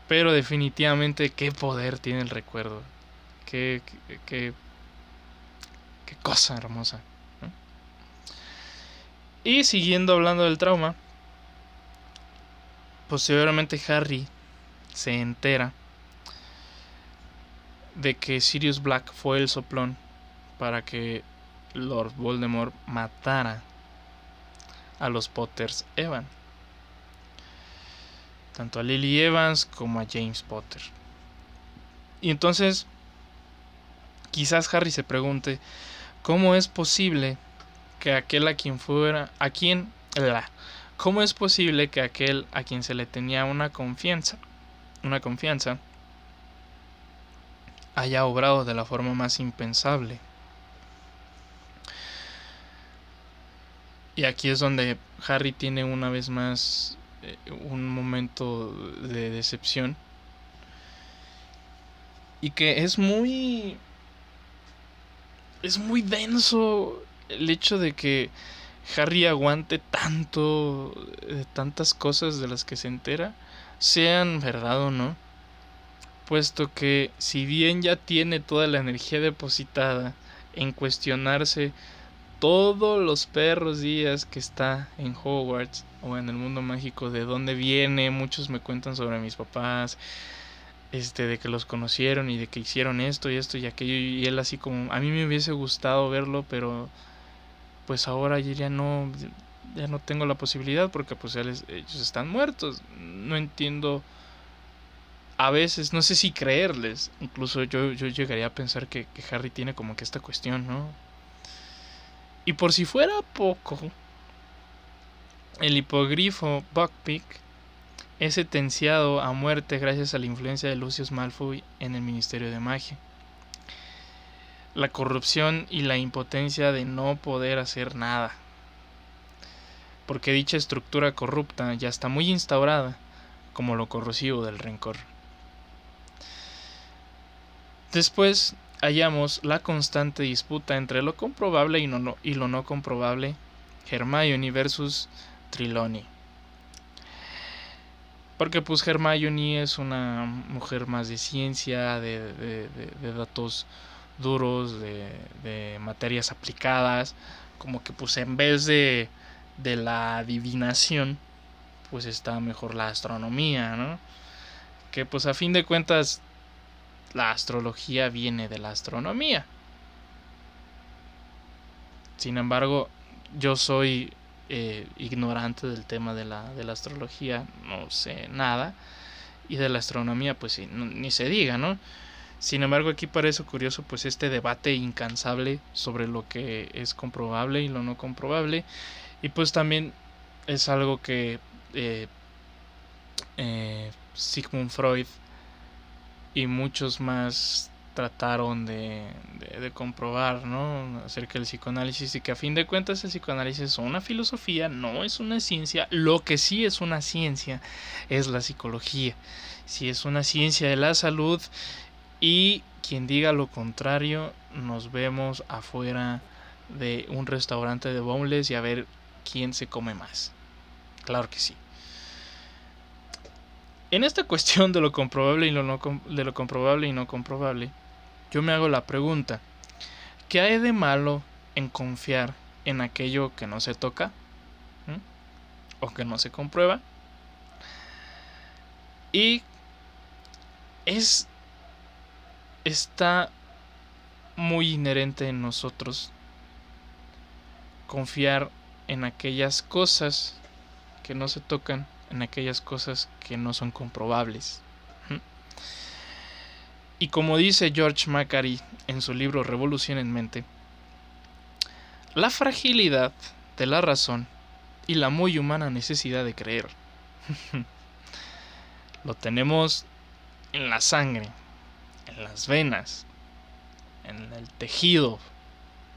Pero definitivamente qué poder tiene el recuerdo. Qué, qué, qué, cosa hermosa. Y siguiendo hablando del trauma, posteriormente Harry se entera de que Sirius Black fue el soplón para que Lord Voldemort matara a los Potters Evan. Tanto a Lily Evans como a James Potter. Y entonces, quizás Harry se pregunte, ¿cómo es posible que aquel a quien fuera, a quien, cómo es posible que aquel a quien se le tenía una confianza, una confianza, haya obrado de la forma más impensable. Y aquí es donde Harry tiene una vez más eh, un momento de decepción. Y que es muy... Es muy denso el hecho de que Harry aguante tanto, de tantas cosas de las que se entera, sean verdad o no. Puesto que si bien ya tiene toda la energía depositada en cuestionarse todos los perros días que está en Hogwarts o en el mundo mágico, de dónde viene, muchos me cuentan sobre mis papás, este, de que los conocieron y de que hicieron esto y esto y aquello, y él así como, a mí me hubiese gustado verlo, pero pues ahora ya no ya no tengo la posibilidad porque pues ellos están muertos. No entiendo a veces, no sé si creerles. Incluso yo, yo llegaría a pensar que, que Harry tiene como que esta cuestión, ¿no? Y por si fuera poco, el hipogrifo Buckbeak es sentenciado a muerte gracias a la influencia de Lucius Malfoy en el Ministerio de Magia la corrupción y la impotencia de no poder hacer nada. Porque dicha estructura corrupta ya está muy instaurada como lo corrosivo del rencor. Después hallamos la constante disputa entre lo comprobable y, lo no comprobable, Hermione versus Triloni. Porque pues Hermione es una mujer más de ciencia, de, de, de datos duros, de, materias aplicadas, como que pues en vez de, de la adivinación, pues está mejor la astronomía, ¿no? Que pues a fin de cuentas la astrología viene de la astronomía. Sin embargo, yo soy eh, ignorante del tema de la, de la, astrología, no sé nada. Y de la astronomía, pues ni se diga, ¿no? Sin embargo, aquí parece curioso pues este debate incansable sobre lo que es comprobable y lo no comprobable. Y pues también es algo que eh, eh, Sigmund Freud y muchos más trataron de, de, comprobar, ¿no? Acerca del psicoanálisis y que a fin de cuentas el psicoanálisis es una filosofía, no es una ciencia. Lo que sí es una ciencia es la psicología. Si es una ciencia de la salud y quien diga lo contrario, nos vemos afuera de un restaurante de boneless y a ver quién se come más. Claro que sí. En esta cuestión de lo comprobable y lo no, de lo comprobable y no comprobable, yo me hago la pregunta, ¿qué hay de malo en confiar en aquello que no se toca? ¿O que no se comprueba? Y es está muy inherente en nosotros confiar en aquellas cosas que no se tocan, en aquellas cosas que no son comprobables. Y como dice George Macari en su libro Revolución en Mente, la fragilidad de la razón y la muy humana necesidad de creer lo tenemos en la sangre, en las venas, en el tejido,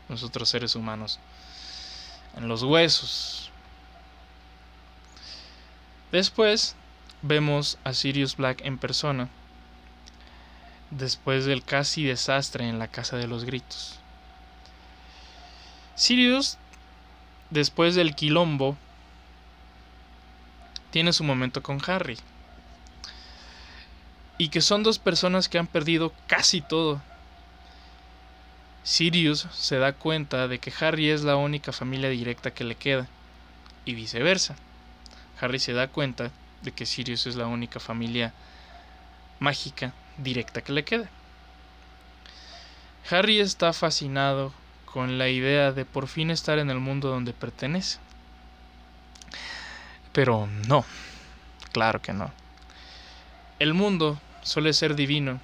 nosotros seres humanos, en los huesos. Después vemos a Sirius Black en persona, después del casi desastre en la Casa de los Gritos. Sirius, después del quilombo, tiene su momento con Harry y que son dos personas que han perdido casi todo. Sirius se da cuenta de que Harry es la única familia directa que le queda, y viceversa. Harry se da cuenta de que Sirius es la única familia mágica directa que le queda. Harry está fascinado con la idea de por fin estar en el mundo donde pertenece. Pero no, claro que no. El mundo suele ser divino,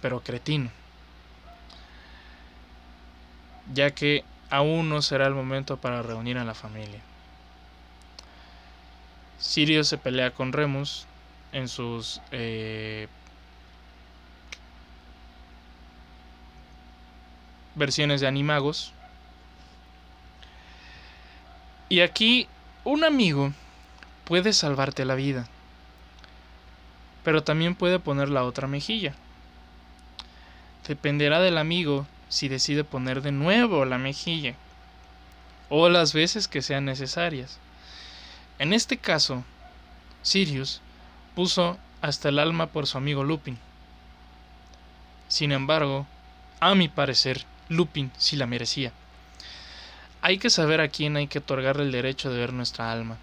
pero cretino, ya que aún no será el momento para reunir a la familia. Sirio se pelea con Remus en sus eh, versiones de animagos. Y aquí un amigo puede salvarte la vida, pero también puede poner la otra mejilla. Dependerá del amigo si decide poner de nuevo la mejilla o las veces que sean necesarias. En este caso, Sirius puso hasta el alma por su amigo Lupin. Sin embargo, a mi parecer, Lupin sí la merecía. Hay que saber a quién hay que otorgarle el derecho de ver nuestra alma.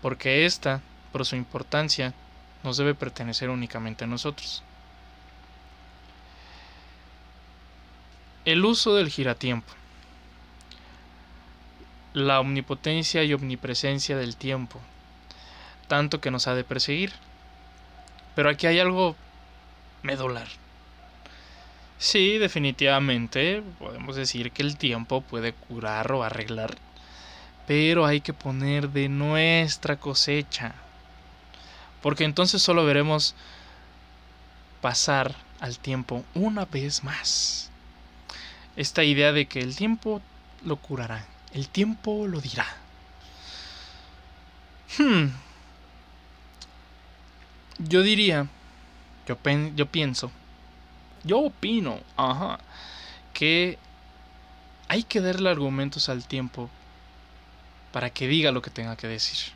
Porque ésta, por su importancia, nos debe pertenecer únicamente a nosotros. El uso del giratiempo. La omnipotencia y omnipresencia del tiempo. Tanto que nos ha de perseguir. Pero aquí hay algo medular. Sí, definitivamente podemos decir que el tiempo puede curar o arreglar, pero hay que poner de nuestra cosecha, porque entonces solo veremos pasar al tiempo una vez más. Esta idea de que el tiempo lo curará, el tiempo lo dirá. Hmm. Yo diría, yo, yo pienso, yo opino, ajá, que hay que darle argumentos al tiempo para que diga lo que tenga que decir.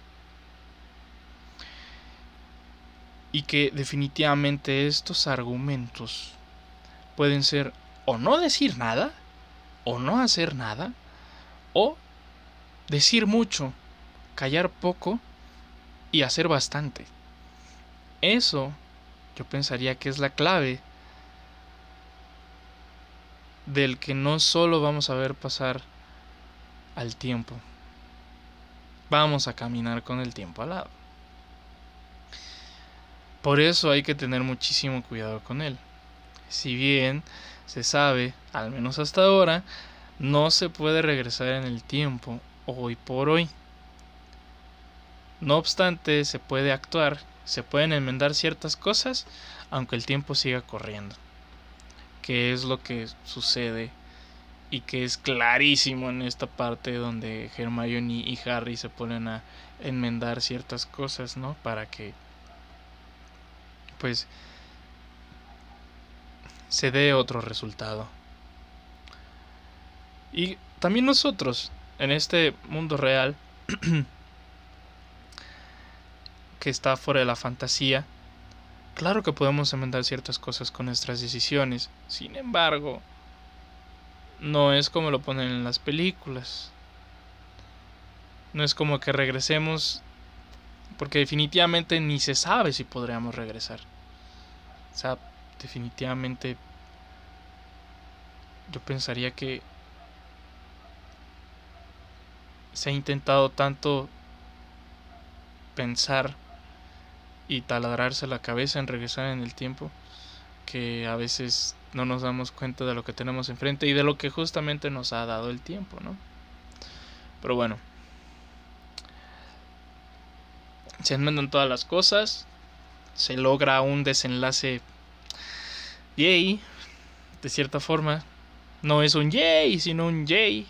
Y que definitivamente estos argumentos pueden ser o no decir nada, o no hacer nada, o decir mucho, callar poco y hacer bastante. Eso yo pensaría que es la clave del que no solo vamos a ver pasar al tiempo, vamos a caminar con el tiempo al lado. Por eso hay que tener muchísimo cuidado con él. Si bien se sabe, al menos hasta ahora, no se puede regresar en el tiempo hoy por hoy. No obstante, se puede actuar, se pueden enmendar ciertas cosas, aunque el tiempo siga corriendo qué es lo que sucede y que es clarísimo en esta parte donde Hermione y Harry se ponen a enmendar ciertas cosas, ¿no? Para que pues se dé otro resultado. Y también nosotros, en este mundo real, (clears throat) que está fuera de la fantasía, Claro que podemos enmendar ciertas cosas con nuestras decisiones, sin embargo, no es como lo ponen en las películas. No es como que regresemos, porque definitivamente ni se sabe si podríamos regresar. O sea, definitivamente yo pensaría que se ha intentado tanto pensar y taladrarse la cabeza en regresar en el tiempo que a veces no nos damos cuenta de lo que tenemos enfrente y de lo que justamente nos ha dado el tiempo, ¿no? Pero bueno, se enmendan todas las cosas, se logra un desenlace yay, de cierta forma, no es un yay, sino un yay,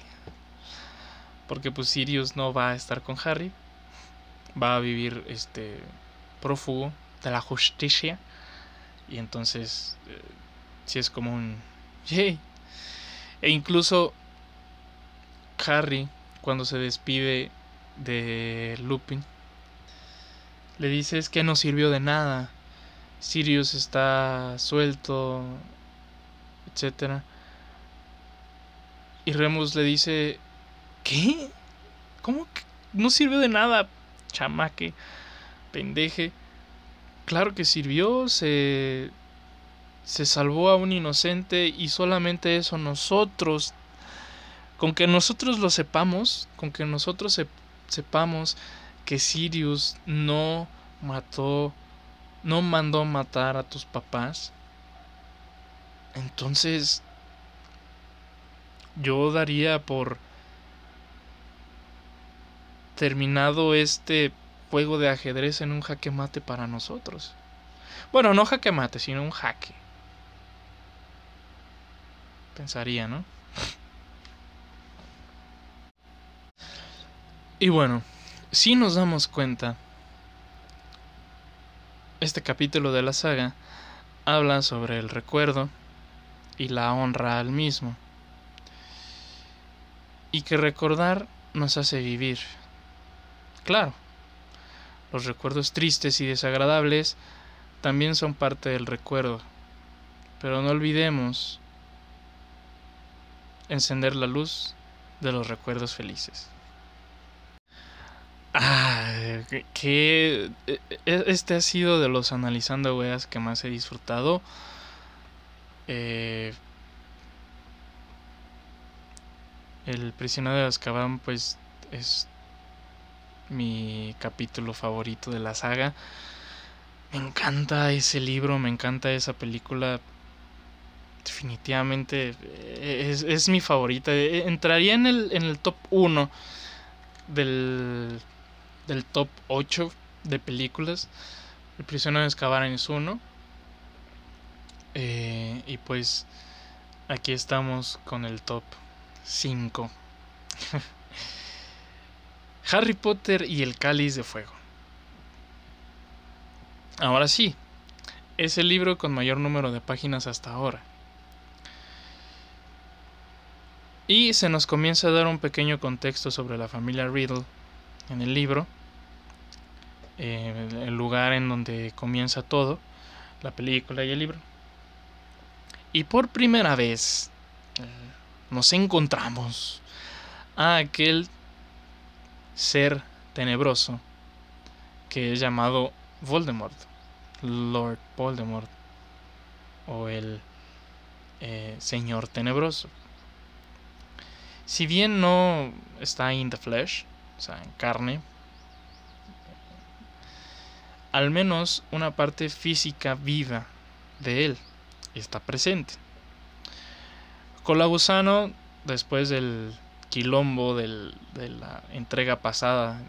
porque pues Sirius no va a estar con Harry, va a vivir este prófugo de la justicia. Y entonces, eh, si es como un... ¡Yay! E incluso Harry, cuando se despide de Lupin, le dice es que no sirvió de nada. Sirius está suelto, etcétera. Y Remus le dice, ¿qué? ¿Cómo que no sirvió de nada, chamaque? pendeje. Claro que sirvió, se, se salvó a un inocente y solamente eso nosotros, con que nosotros lo sepamos, con que nosotros sepamos que Sirius no mató, no mandó matar a tus papás, entonces yo daría por terminado este juego de ajedrez en un jaque mate para nosotros. Bueno, no jaque mate, sino un jaque. Pensaría, ¿no? Y bueno, si nos damos cuenta, este capítulo de la saga habla sobre el recuerdo y la honra al mismo. Y que recordar nos hace vivir. Claro, los recuerdos tristes y desagradables también son parte del recuerdo. Pero no olvidemos encender la luz de los recuerdos felices. Ah, que e, e, este ha sido de los analizando weas que más he disfrutado. Eh, el prisionero de Azkaban, pues, es mi capítulo favorito de la saga. Me encanta ese libro, me encanta esa película. Definitivamente eh, es, mi favorita. Eh, entraría en el, en el top 1 del, del top 8 de películas. El prisionero de Azkaban es uno. Eh, y pues aquí estamos con el top 5. (laughs) Harry Potter y el Cáliz de Fuego. Ahora sí, es el libro con mayor número de páginas hasta ahora. Y se nos comienza a dar un pequeño contexto sobre la familia Riddle en el libro, eh, el lugar en donde comienza todo, la película y el libro. Y por primera vez eh, nos encontramos a aquel ser tenebroso que es llamado Voldemort, Lord Voldemort, o el eh, Señor Tenebroso. Si bien no está in the flesh, o sea, en carne, al menos una parte física viva de él está presente. Colagusano, después del quilombo de la entrega pasada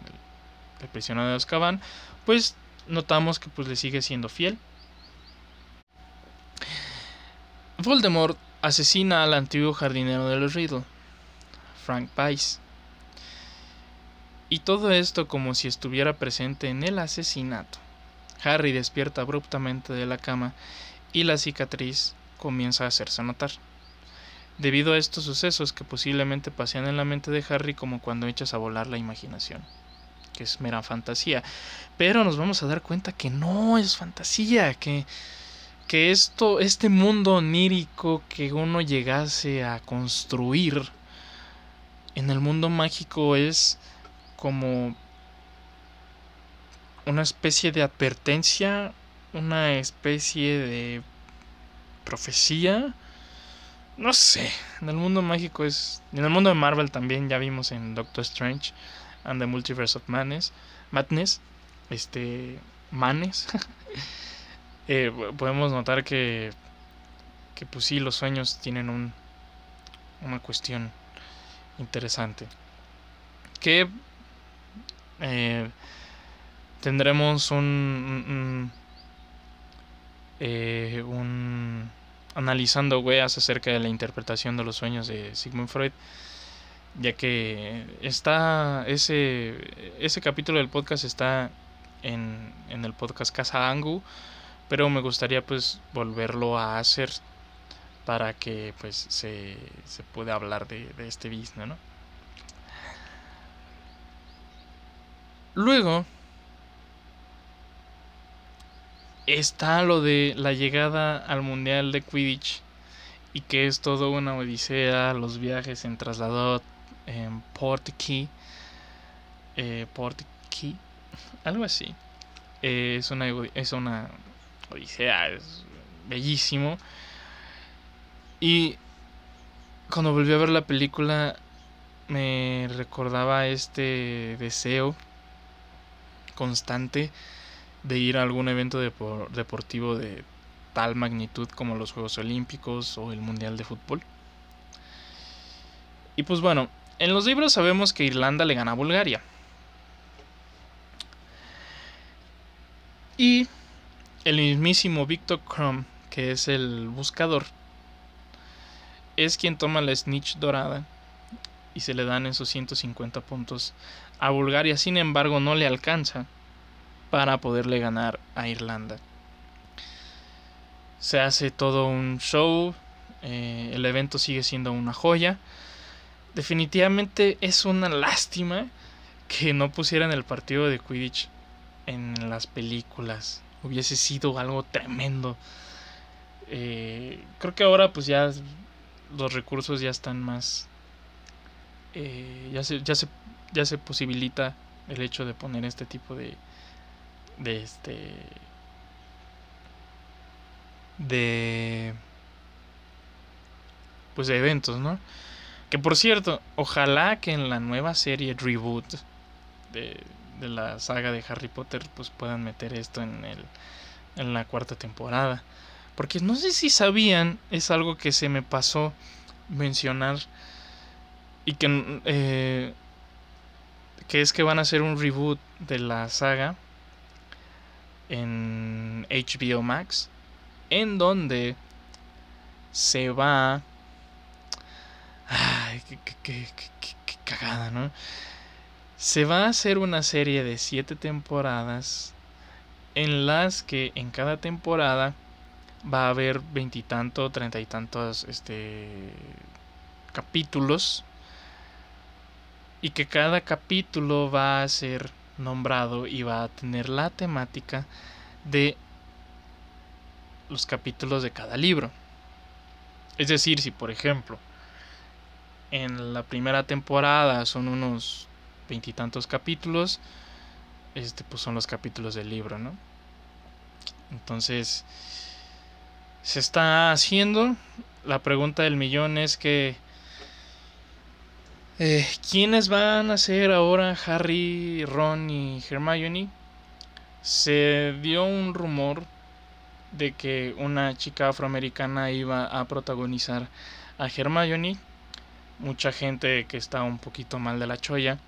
del prisionero de Azkaban, pues notamos que pues le sigue siendo fiel. Voldemort asesina al antiguo jardinero de los Riddle, Frank Weiss. Y todo esto como si estuviera presente en el asesinato. Harry despierta abruptamente de la cama y la cicatriz comienza a hacerse notar. Debido a estos sucesos que posiblemente pasean en la mente de Harry como cuando echas a volar la imaginación que es mera fantasía. Pero nos vamos a dar cuenta que no es fantasía, que, que esto, este mundo onírico que uno llegase a construir en el mundo mágico es como una especie de advertencia, una especie de profecía. No sé, en el mundo mágico es... En el mundo de Marvel también ya vimos en Doctor Strange and the Multiverse of Madness, Madness este, Manes, (laughs) eh, podemos notar que, que pues sí, los sueños tienen un, una cuestión interesante. Que eh, tendremos un, un, eh, analizando weas acerca de la interpretación de los sueños de Sigmund Freud ya que está ese, ese capítulo del podcast está en, en el podcast Casa Angu, pero me gustaría pues volverlo a hacer para que pues se, se pueda hablar de, de este business, ¿no? Luego está lo de la llegada al Mundial de Quidditch y que es todo una odisea, los viajes en trasladó en Portkey, eh, Portkey, algo así. Eh, es una es una odisea, es bellísimo. Y cuando volví a ver la película me recordaba este deseo constante de ir a algún evento deportivo de tal magnitud como los Juegos Olímpicos o el Mundial de Fútbol. Y pues bueno, en los libros sabemos que Irlanda le gana a Bulgaria. Y el mismísimo Victor Crumb, que es el buscador, es quien toma la snitch dorada y se le dan esos 150 puntos a Bulgaria. Sin embargo, no le alcanza para poderle ganar a Irlanda. Se hace todo un show, eh, el evento sigue siendo una joya. Definitivamente es una lástima que no pusieran el partido de Quidditch en las películas. Hubiese sido algo tremendo. Eh, creo que ahora pues ya los recursos ya están más... Eh, ya, se, ya, se, ya se posibilita el hecho de poner este tipo de... De este... De... Pues de eventos, ¿no? Que por cierto, ojalá que en la nueva serie Reboot de, de la saga de Harry Potter pues puedan meter esto en, el, en la cuarta temporada. Porque no sé si sabían, es algo que se me pasó mencionar y que, eh, que es que van a hacer un reboot de la saga en HBO Max en donde se va ay qué, qué, qué, qué cagada no se va a hacer una serie de siete temporadas en las que en cada temporada va a haber veintitantos, treinta y tantos este, capítulos y que cada capítulo va a ser nombrado va a tener la temática de los capítulos de cada libro. Es decir, si por ejemplo en la primera temporada son unos veintitantos capítulos, este pues son los capítulos del libro, ¿no? Entonces, se está haciendo. La pregunta del millón es que eh, ¿quiénes van a ser ahora Harry, Ron y Hermione? Se dio un rumor de que una chica afroamericana iba a protagonizar a Hermione. Mucha gente que está un poquito mal de la choya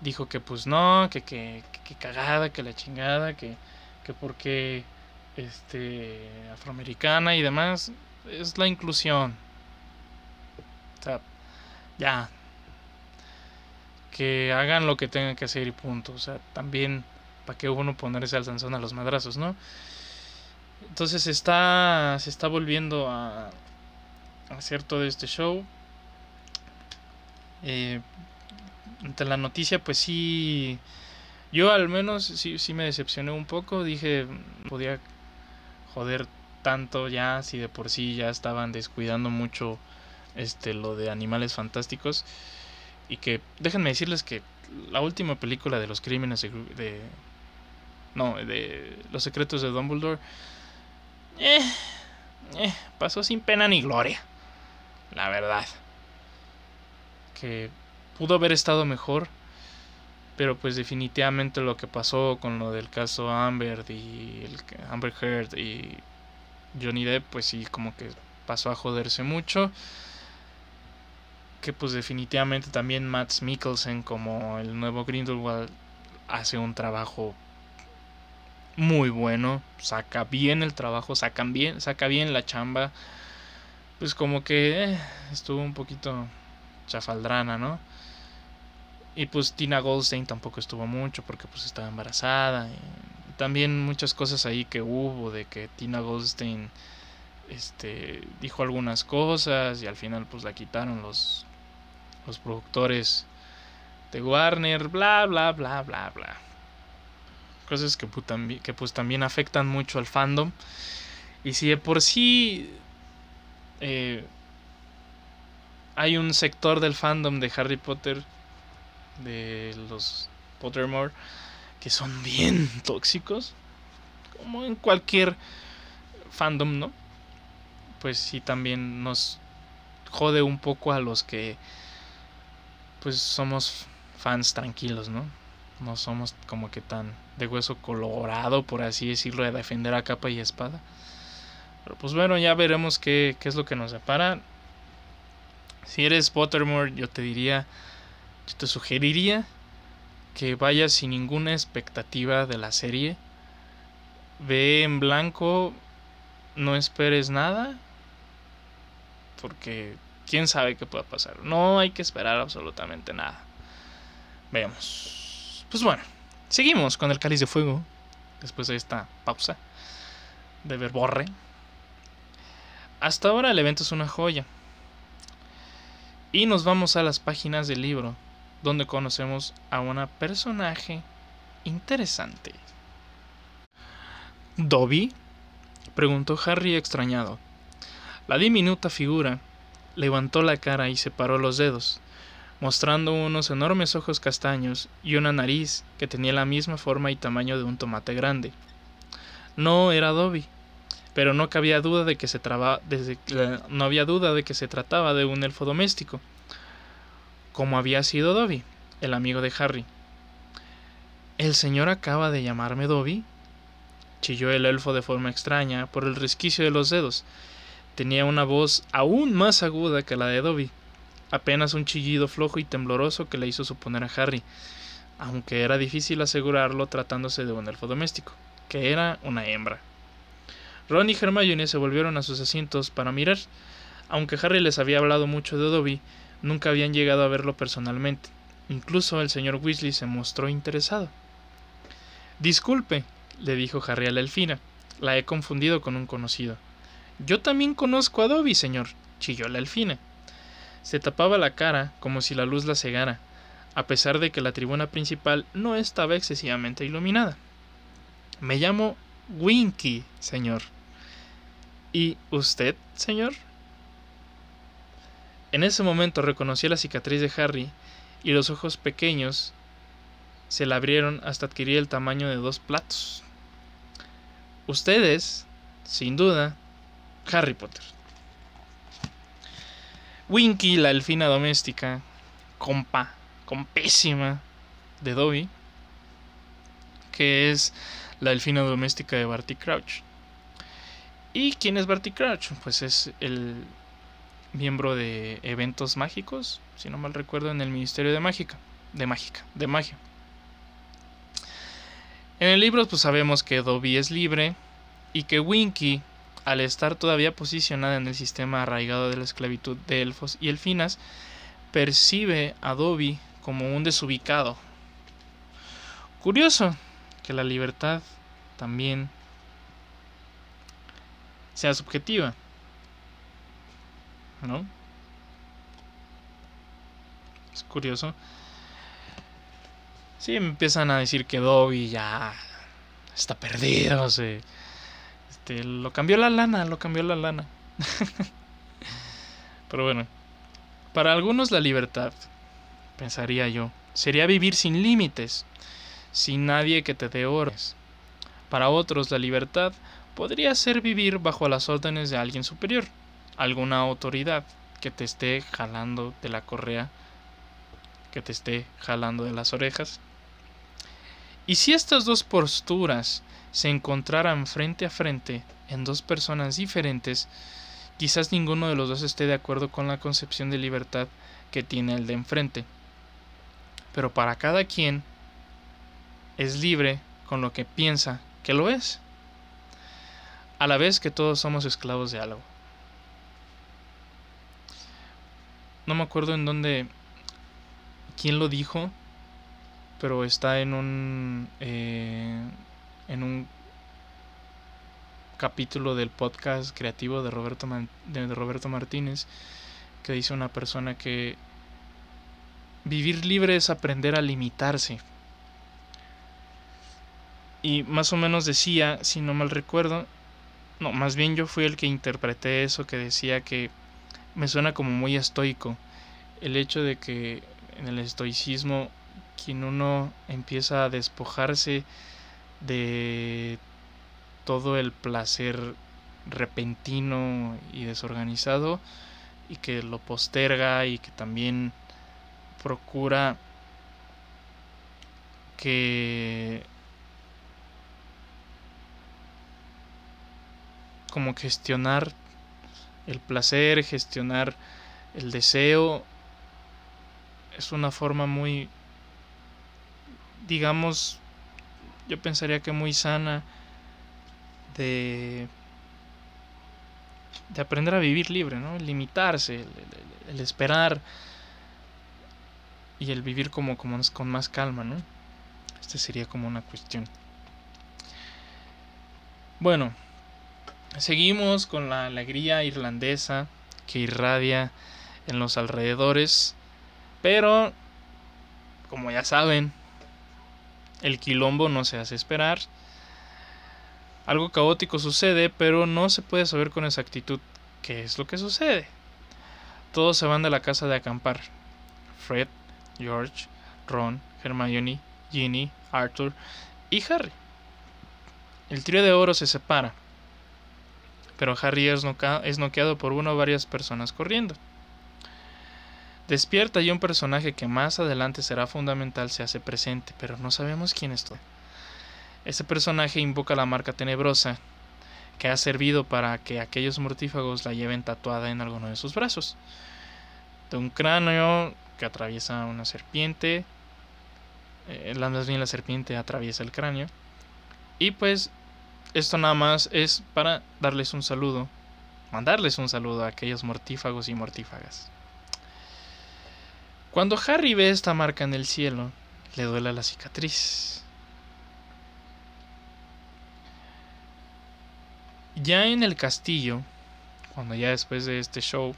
dijo que pues no, que, que, que cagada, que la chingada, que, que porque este afroamericana y demás es la inclusión. O sea, ya que hagan lo que tengan que hacer y punto. O sea, también para que uno ponerse al zanzón a los madrazos, ¿no? Entonces se está se está volviendo a, hacer todo este show. Eh, la noticia, pues sí, yo al menos sí, sí me decepcioné un poco. Dije, podía joder tanto ya, si de por sí ya estaban descuidando mucho este lo de animales fantásticos. Y que, déjenme decirles que la última película de los crímenes de, no, de los secretos de Dumbledore, eh, eh, pasó sin pena ni gloria, la verdad. Que pudo haber estado mejor, pero pues definitivamente lo que pasó con lo del caso Amber y el Amber Heard y Johnny Depp, pues sí, como que pasó a joderse mucho. Que pues definitivamente también Matt Mikkelsen como el nuevo Grindelwald hace un trabajo muy bueno, saca bien el trabajo, sacan bien, saca bien la chamba. Pues como que eh, estuvo un poquito chafaldrana, ¿no? Y pues Tina Goldstein tampoco estuvo mucho porque pues estaba embarazada. Y también muchas cosas ahí que hubo de que Tina Goldstein este dijo algunas cosas y al final pues la quitaron los los productores de Warner, bla bla bla bla bla. Cosas que, pues, también afectan mucho al fandom. Y si de por sí eh, hay un sector del fandom de Harry Potter de los Pottermore que son bien (laughs) tóxicos, como en cualquier fandom, ¿no? Pues sí también nos jode un poco a los que pues somos fans tranquilos, ¿no? No somos como que tan de hueso colorado, por así decirlo, de defender a capa y espada. Pero pues bueno, ya veremos qué, qué es lo que nos separa. Si eres Pottermore, yo te diría yo te sugeriría que vayas sin ninguna expectativa de la serie. Ve en blanco, no esperes nada, porque quién sabe qué pueda pasar. No hay que esperar absolutamente nada. Veamos. Pues bueno, seguimos con el cáliz de fuego. Después de esta pausa de verborre. Hasta ahora el evento es una joya. Y nos vamos a las páginas del libro, donde conocemos a una personaje interesante. ¿Dobby? preguntó Harry extrañado. La diminuta figura levantó la cara y separó los dedos, mostrando unos enormes ojos castaños y una nariz que tenía la misma forma y tamaño de un tomate grande. No era Dobby, pero no cabía duda de que se traba, no había duda de que se trataba de un elfo doméstico, como había sido Dobby, el amigo de Harry. ¿El señor acaba de llamarme Dobby? chilló el elfo de forma extraña por el resquicio de los dedos. Tenía una voz aún más aguda que la de Dobby, apenas un chillido flojo y tembloroso que le hizo suponer a Harry, aunque era difícil asegurarlo tratándose de un elfo doméstico, que era una hembra. Ron y Hermione se volvieron a sus asientos para mirar. Aunque Harry les había hablado mucho de Dobby, nunca habían llegado a verlo personalmente. Incluso el señor Weasley se mostró interesado. Disculpe, le dijo Harry a la elfina. La he confundido con un conocido. Yo también conozco a Dobby, señor, chilló la elfina. Se tapaba la cara como si la luz la cegara, a pesar de que la tribuna principal no estaba excesivamente iluminada. Me llamo Winky, señor. ¿Y usted, señor? En ese momento reconocí la cicatriz de Harry y los ojos pequeños se la abrieron hasta adquirir el tamaño de dos platos. Ustedes, sin duda, Harry Potter. Winky, la elfina doméstica, compa, compésima de Dobby, que es la elfina doméstica de Barty Crouch. ¿Y quién es Barty Crouch? Pues es el miembro de eventos mágicos, si no mal recuerdo, en el Ministerio de Mágica, de Mágica, de Magia. En el libro pues sabemos que Dobby es libre y que Winky al estar todavía posicionada en el sistema arraigado de la esclavitud de elfos y elfinas, percibe a Dobby como un desubicado. Curioso que la libertad también sea subjetiva. ¿No? Es curioso. Sí, me empiezan a decir que Dobby ya está perdido, se este, lo cambió la lana, lo cambió la lana. (laughs) Pero bueno, para algunos la libertad, pensaría yo, sería vivir sin límites, sin nadie que te dé horas. Para otros la libertad podría ser vivir bajo las órdenes de alguien superior, alguna autoridad que te esté jalando de la correa, que te esté jalando de las orejas. Y si estas dos posturas se encontraran frente a frente en dos personas diferentes, quizás ninguno de los dos esté de acuerdo con la concepción de libertad que tiene el de enfrente. Pero para cada quien es libre con lo que piensa que lo es, a la vez que todos somos esclavos de algo. No me acuerdo en dónde, quién lo dijo, pero está en un eh, en un capítulo del podcast creativo de Roberto, de Roberto Martínez que dice una persona que vivir libre es aprender a limitarse. Y más o menos decía, si no mal recuerdo, no, más bien yo fui el que interpreté eso que decía que me suena como muy estoico. El hecho de que en el estoicismo quien uno empieza a despojarse de todo el placer repentino y desorganizado y que lo posterga y que también procura que como gestionar el placer, gestionar el deseo es una forma muy digamos yo pensaría que muy sana de de aprender a vivir libre, ¿no? El limitarse, el, esperar y el vivir como, como con más calma, ¿no? Este sería como una cuestión. Bueno, seguimos con la alegría irlandesa que irradia en los alrededores, pero como ya saben, el quilombo no se hace esperar. Algo caótico sucede, pero no se puede saber con exactitud qué es lo que sucede. Todos se van de la casa de acampar. Fred, George, Ron, Hermione, Ginny, Arthur y Harry. El trío de oro se separa, pero Harry es, noqueado por una o varias personas corriendo. Despierta y un personaje que más adelante será fundamental se hace presente, pero no sabemos quién es todo. Ese personaje invoca la marca tenebrosa que ha servido para que aquellos mortífagos la lleven tatuada en alguno de sus brazos. De un cráneo que atraviesa una serpiente, eh, más bien la serpiente atraviesa el cráneo. Y pues esto nada más es para darles un saludo, mandarles un saludo a aquellos mortífagos y mortífagas. Cuando Harry ve esta marca en el cielo, le duele la cicatriz. Ya en el castillo, cuando ya después de este show,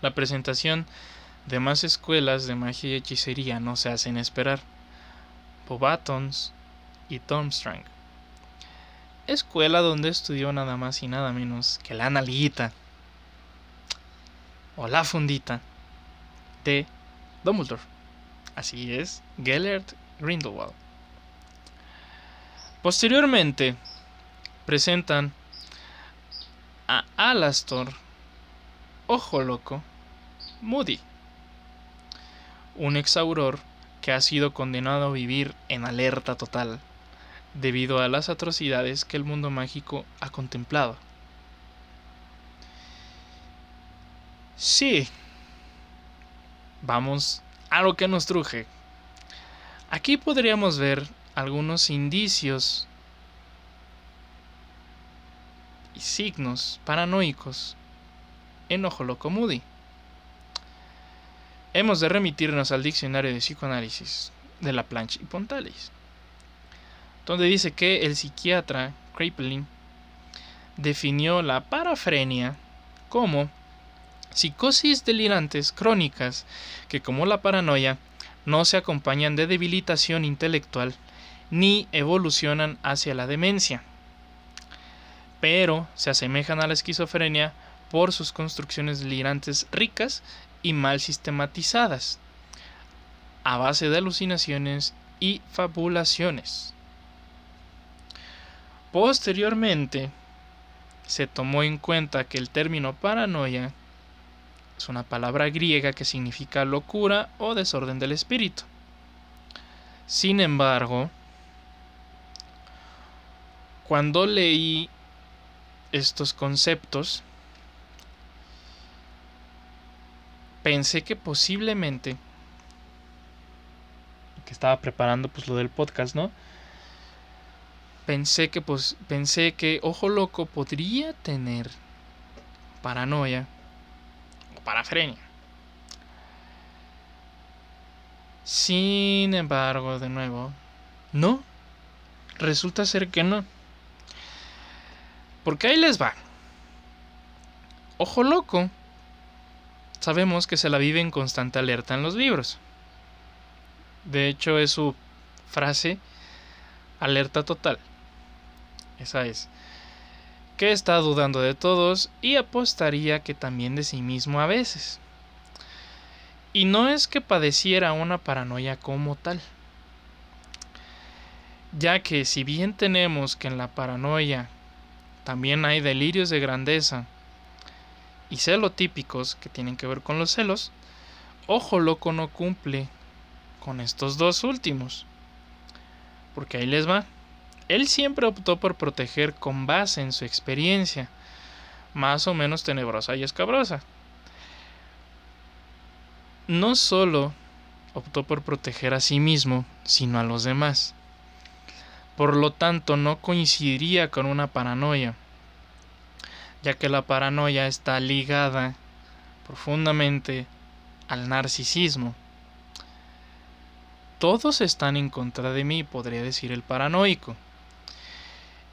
la presentación de más escuelas de magia y hechicería no se hacen esperar. Bobatons y Tomstrang. Escuela donde estudió nada más y nada menos que la nalguita o la fundita de Dumbledore. Así es, Gellert Grindelwald. Posteriormente, presentan a Alastor, Ojo Loco, Moody, un exauror que ha sido condenado a vivir en alerta total debido a las atrocidades que el mundo mágico ha contemplado. Sí, vamos a lo que nos truje. Aquí podríamos ver algunos indicios y signos paranoicos en Ojo Loco Moody. Hemos de remitirnos al diccionario de psicoanálisis de la plancha y Pontalis, donde dice que el psiquiatra Kraepelin definió la parafrenia como psicosis delirantes crónicas que como la paranoia no se acompañan de debilitación intelectual ni evolucionan hacia la demencia, pero se asemejan a la esquizofrenia por sus construcciones delirantes ricas y mal sistematizadas, a base de alucinaciones y fabulaciones. Posteriormente, se tomó en cuenta que el término paranoia es una palabra griega que significa locura o desorden del espíritu. Sin embargo, cuando leí estos conceptos, pensé que posiblemente, que estaba preparando pues lo del podcast, ¿no? Pensé que pues pensé que Ojo Loco podría tener paranoia parafrenia. Sin embargo, de nuevo, no. Resulta ser que no. Porque ahí les va. Ojo loco. Sabemos que se la vive en constante alerta en los libros. De hecho, es su frase alerta total. Esa es que está dudando de todos y apostaría que también de sí mismo a veces. Y no es que padeciera una paranoia como tal, ya que si bien tenemos que en la paranoia también hay delirios de grandeza y celotípicos que tienen que ver con los celos, Ojo Loco no cumple con estos dos últimos. Porque ahí les va. Él siempre optó por proteger con base en su experiencia, más o menos tenebrosa y escabrosa. No solo optó por proteger a sí mismo, sino a los demás. Por lo tanto, no coincidiría con una paranoia, ya que la paranoia está ligada profundamente al narcisismo. Todos están en contra de mí, podría decir el paranoico.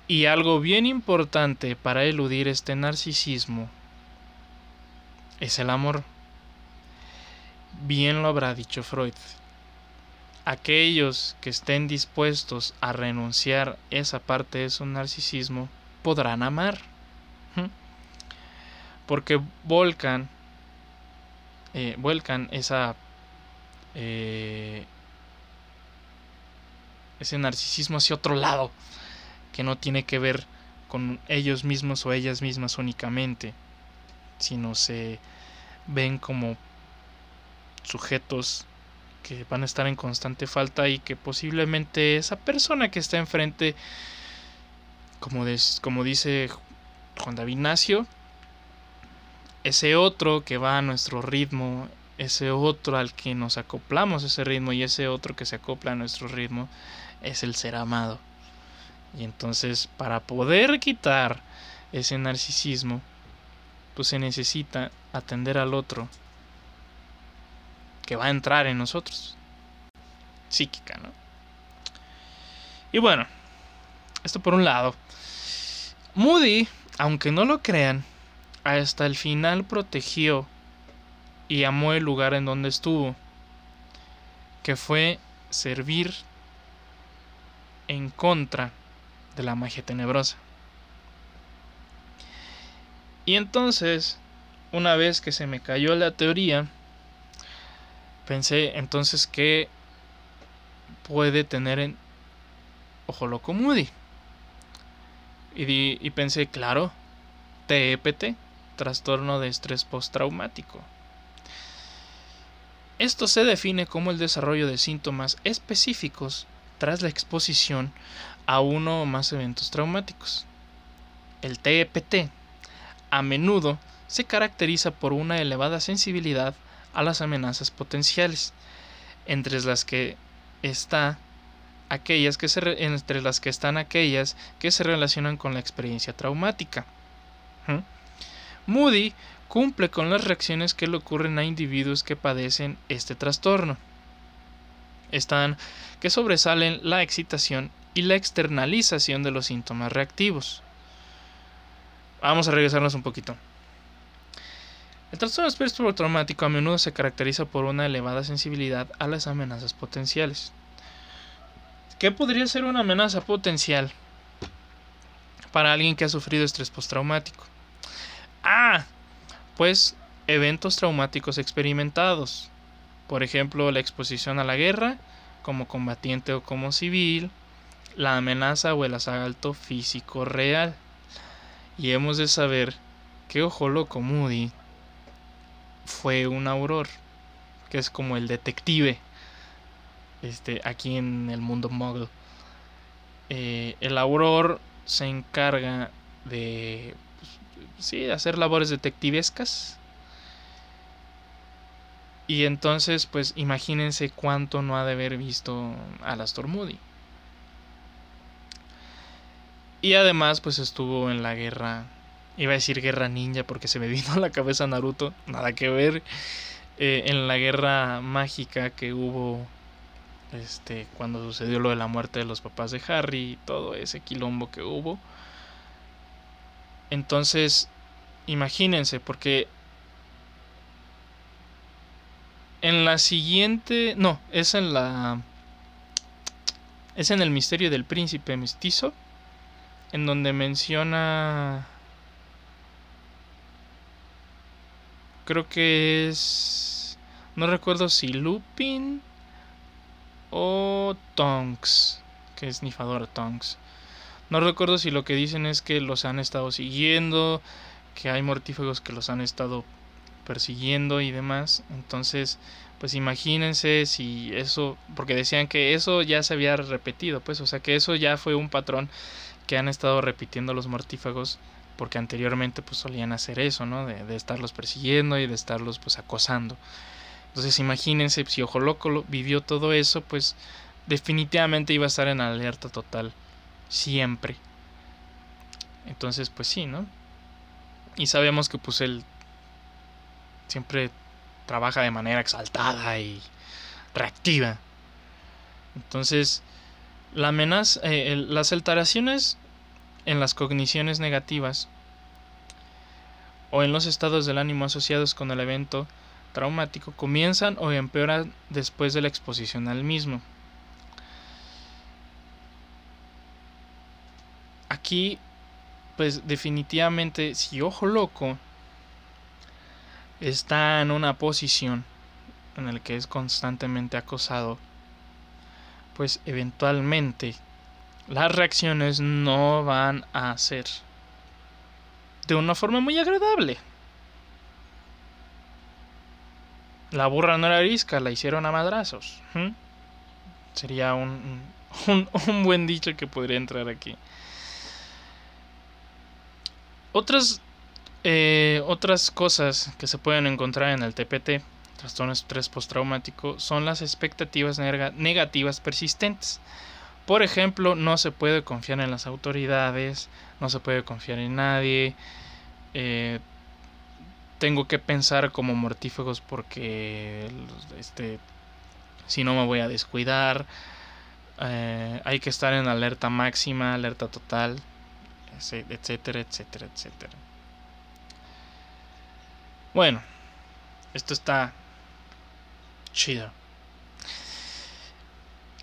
Y algo bien importante para eludir este narcisismo es el amor. Bien lo habrá dicho Freud. Aquellos que estén dispuestos a renunciar esa parte de su narcisismo podrán amar. Porque volcan, eh, vuelcan esa, eh, ese narcisismo hacia otro lado, que no tiene que ver con ellos mismos o ellas mismas únicamente, sino se ven como sujetos que van a estar en constante falta y que posiblemente esa persona que está enfrente, como, como dice Juan David Nacio, ese otro que va a nuestro ritmo, ese otro al que nos acoplamos ese ritmo y ese otro que se acopla a nuestro ritmo, es el ser amado. Y entonces para poder quitar ese narcisismo, pues se necesita atender al otro que va a entrar en nosotros. Psíquica, ¿no? Y bueno, esto por un lado. Moody, aunque no lo crean, hasta el final protegió y amó el lugar en donde estuvo, que fue servir en contra de la magia tenebrosa. Y entonces, una vez que se me cayó la teoría, pensé entonces que puede tener en Ojo Loco Moody. Y, y pensé, claro, TEPT, trastorno de estrés postraumático. Esto se define como el desarrollo de síntomas específicos tras la exposición a uno o más eventos traumáticos. El TEPT a menudo se caracteriza por una elevada sensibilidad a las amenazas potenciales, entre las que está aquellas que se entre las que están aquellas que se relacionan con la experiencia traumática. ¿Mm? Moody cumple con las reacciones que le ocurren a individuos que padecen este trastorno. Están que sobresalen la excitación y la externalización de los síntomas reactivos. Vamos a regresarnos un poquito. El trastorno espectro traumático a menudo se caracteriza por una elevada sensibilidad a las amenazas potenciales. ¿Qué podría ser una amenaza potencial para alguien que ha sufrido estrés postraumático? Ah, pues eventos traumáticos experimentados. Por ejemplo, la exposición a la guerra, como combatiente o como civil, la amenaza o el asalto físico real. Y hemos de saber que Ojo Loco Moody fue un auror, que es como el detective este, aquí en el mundo muggle. Eh, el auror se encarga de pues, sí, hacer labores detectivescas. Y entonces, pues imagínense cuánto no ha de haber visto a Astor Moody. Y además, pues estuvo en la guerra. Iba a decir guerra ninja porque se me (laughs) vino a la cabeza Naruto. Nada que ver. Eh, en la guerra mágica que hubo. Este. Cuando sucedió lo de la muerte de los papás de Harry. Todo ese quilombo que hubo. Entonces. Imagínense, porque. En la siguiente. No, es en la. Es en el misterio del príncipe mestizo en donde menciona creo que es no recuerdo si Lupin o Tonks que es Nifadora Tonks. No recuerdo si lo que dicen es que los han estado siguiendo que hay mortífagos que los han estado persiguiendo y demás. Entonces pues imagínense si eso porque decían que eso ya se había repetido pues o sea que eso ya fue un patrón que han estado repitiendo los mortífagos porque anteriormente pues solían hacer eso, ¿no? De, estarlos persiguiendo y de estarlos pues acosando. Entonces imagínense si Ojo Loco vivió todo eso, pues definitivamente iba a estar en alerta total siempre. Entonces pues sí, ¿no? Y sabemos que pues él siempre trabaja de manera exaltada y reactiva. Entonces, la eh, las alteraciones en las cogniciones negativas o en los estados del ánimo asociados con el evento traumático comienzan o empeoran después de la exposición al mismo. Aquí, pues definitivamente, si ojo loco está en una posición en la que es constantemente acosado, pues eventualmente las reacciones no van a ser de una forma muy agradable. La burra no era arisca, la hicieron a madrazos. Sería un, (laughs) un, buen dicho que podría entrar aquí. Otras, eh, otras cosas que se pueden encontrar en el TPT, trastorno estrés postraumático, son las expectativas negativas persistentes. Por ejemplo, no se puede confiar en las autoridades, no se puede confiar en nadie. Eh, tengo que pensar como mortífagos porque este, si no me voy a descuidar. Eh, hay que estar en alerta máxima, alerta total, etcétera, etcétera, etcétera. Bueno, esto está chido.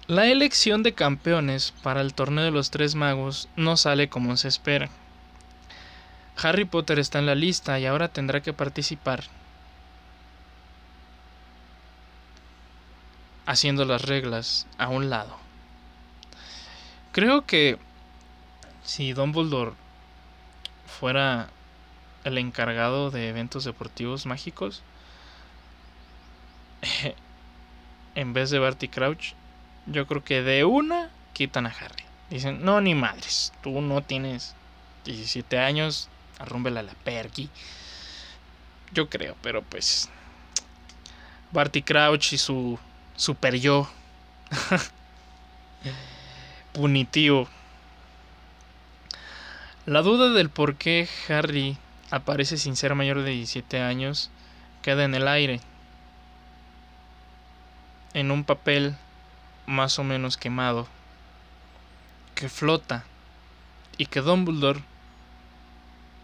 La elección de campeones para el torneo de los tres magos no sale como se espera. Harry Potter está en la lista y ahora tendrá que participar haciendo las reglas a un lado. Creo que si Dumbledore fuera el encargado de eventos deportivos mágicos, (laughs) en vez de Barty Crouch, yo creo que de una quitan a Harry. Dicen, no, ni madres, tú no tienes 17 años, arrúmbela la perky. Yo creo, pero pues. Barty Crouch y su super yo. (laughs) Punitivo. La duda del por qué Harry aparece sin ser mayor de 17 años queda en el aire. En un papel más o menos quemado, que flota y que Dumbledore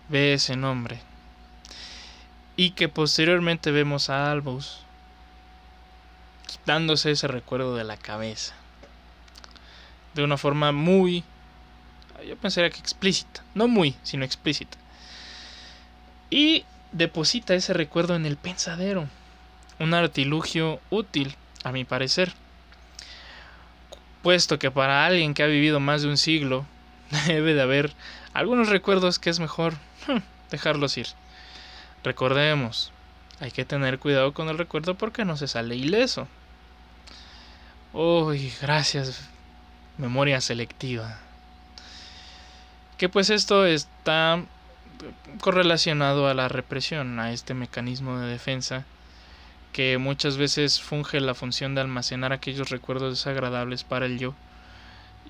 ve ese nombre y que posteriormente vemos a Albus quitándose ese recuerdo de la cabeza de una forma muy yo pensaría que explícita, no muy, sino explícita. Y deposita ese recuerdo en el pensadero, un artilugio útil, a mi parecer puesto que para alguien que ha vivido más de un siglo (laughs) debe de haber algunos recuerdos que es mejor hmm, dejarlos ir. Recordemos, hay que tener cuidado con el recuerdo porque no se sale ileso. Uy, gracias, memoria selectiva. Que pues esto está correlacionado a la represión, a este mecanismo de defensa que muchas veces funge la función de almacenar aquellos recuerdos desagradables para el yo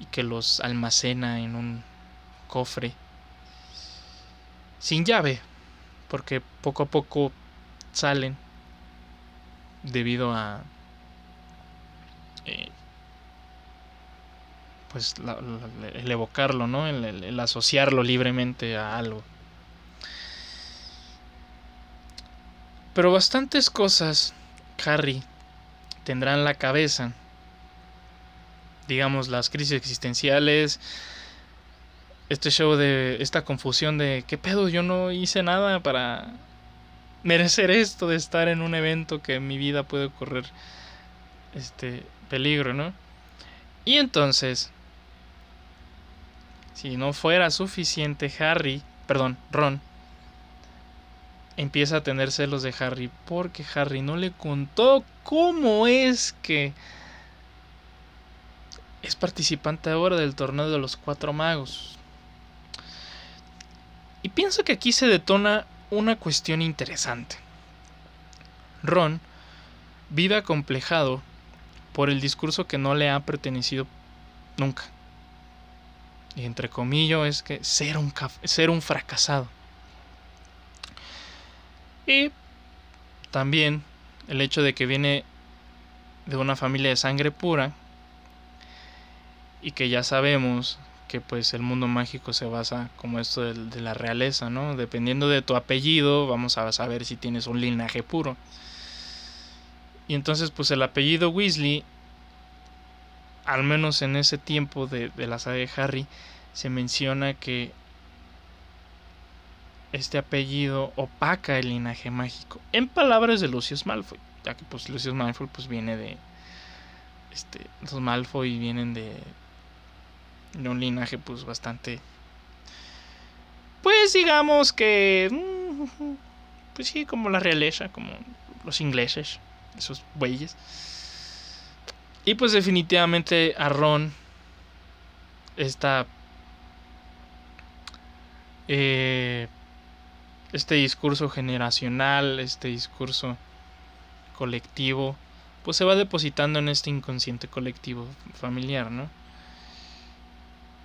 y que los almacena en un cofre sin llave, porque poco a poco salen debido a eh, pues el evocarlo, ¿no? el asociarlo libremente a algo. Pero bastantes cosas Harry tendrá en la cabeza. Digamos, las crisis existenciales. Este show de. Esta confusión de. ¿Qué pedo? Yo no hice nada para merecer esto de estar en un evento que en mi vida puede correr este peligro, ¿no? Y entonces, si no fuera suficiente, Harry, perdón, Ron, empieza a tener celos de Harry porque Harry no le contó cómo es que es participante ahora del torneo de los cuatro magos. Y pienso que aquí se detona una cuestión interesante. Ron vive acomplejado por el discurso que no le ha pertenecido nunca. Y entre comillas es que ser un, ser un fracasado. Y también el hecho de que viene de una familia de sangre pura y que ya sabemos que pues el mundo mágico se basa como esto de, de, la realeza, ¿no? Dependiendo de tu apellido, vamos a saber si tienes un linaje puro. Y entonces pues el apellido Weasley, al menos en ese tiempo de, de la saga de Harry, se menciona que este apellido opaca el linaje mágico. En palabras de Lucius Malfoy, ya que pues Lucius Malfoy pues viene de este los Malfoy vienen de de un linaje pues bastante pues digamos que mm, pues sí como la realeza como los ingleses esos bueyes y pues definitivamente a Ron esta eh, este discurso generacional este discurso colectivo pues se va depositando en este inconsciente colectivo familiar no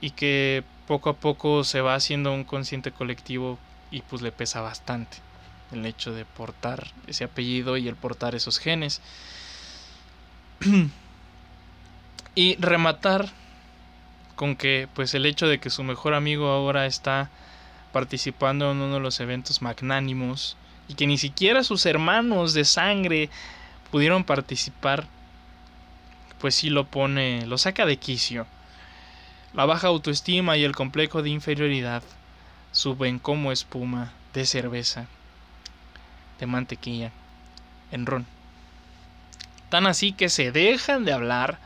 y que poco a poco se va haciendo un consciente colectivo y pues le pesa bastante el hecho de portar ese apellido y el portar esos genes. (clears throat) y rematar con que pues el hecho de que su mejor amigo ahora está participando en uno de los eventos magnánimos y que ni siquiera sus hermanos de sangre pudieron participar, pues sí lo pone, lo saca de quicio. La baja autoestima y el complejo de inferioridad suben como espuma de cerveza, de mantequilla, en ron. Tan así que se dejan de hablar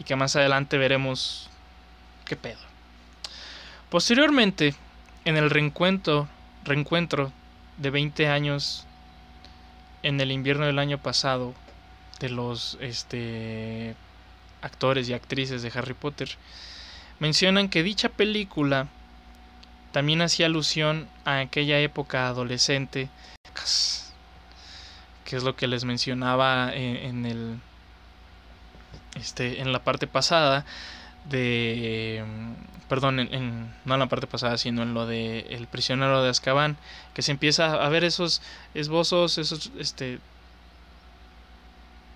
y que más adelante veremos qué pedo. Posteriormente, en el reencuentro, reencuentro de 20 años en el invierno del año pasado de los este actores y actrices de Harry Potter, mencionan que dicha película también hacía alusión a aquella época adolescente, que es lo que les mencionaba en, el este en la parte pasada de perdón en, no en la parte pasada sino en lo de el prisionero de Azkaban que se empieza a ver esos esbozos esos este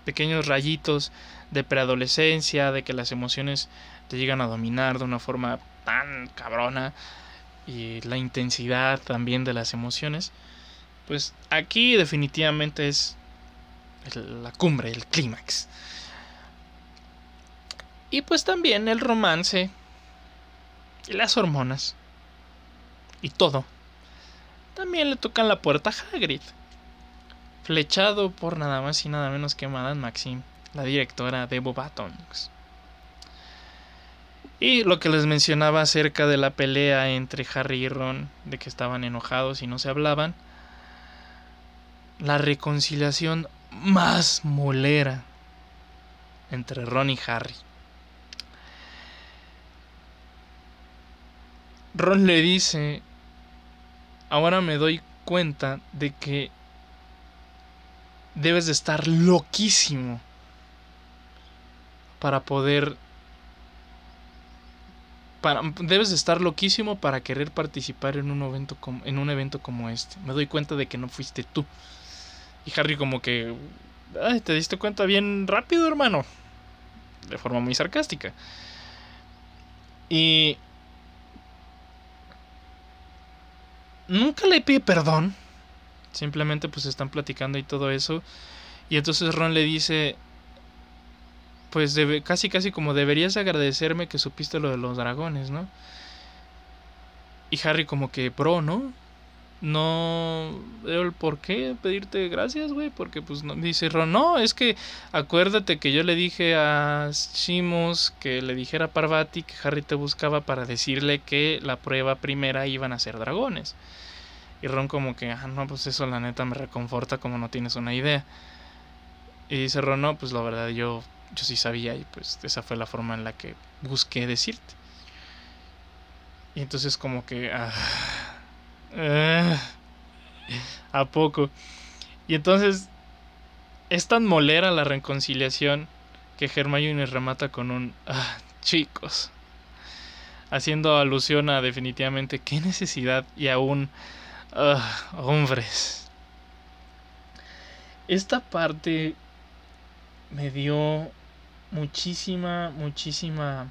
pequeños rayitos de preadolescencia, de que las emociones te llegan a dominar de una forma tan cabrona y la intensidad también de las emociones, pues aquí definitivamente es la cumbre, el clímax. Y pues también el romance y las hormonas y todo. También le tocan la puerta a Hagrid, flechado por nada más y nada menos que Madame Maxime la directora de Bobatons. Y lo que les mencionaba acerca de la pelea entre Harry y Ron, de que estaban enojados y no se hablaban, la reconciliación más molera entre Ron y Harry. Ron le dice, ahora me doy cuenta de que debes de estar loquísimo para poder para, debes estar loquísimo para querer participar en un evento como, en un evento como este. Me doy cuenta de que no fuiste tú. Y Harry como que Ay, te diste cuenta bien rápido, hermano. De forma muy sarcástica. Y nunca le pide perdón. Simplemente pues están platicando y todo eso. Y entonces Ron le dice, pues debe, casi casi como deberías agradecerme que supiste lo de los dragones, ¿no? Y Harry como que, bro, ¿no? No veo el por qué pedirte gracias, güey, porque pues no, dice Ron, no, es que acuérdate que yo le dije a Shimos que le dijera a Parvati que Harry te buscaba para decirle que la prueba primera iban a ser dragones. Y Ron como que, ah, no, pues eso la neta me reconforta como no tienes una idea. Y dice Ron, no, pues la verdad yo yo sí sabía y pues esa fue la forma en la que busqué decirte. Y entonces como que... Ah, ¿A poco? Y entonces es tan molera la reconciliación que Hermione remata con un... Ah, chicos. Haciendo alusión a definitivamente qué necesidad y aún Ah, hombres. Esta parte me dio muchísima, muchísima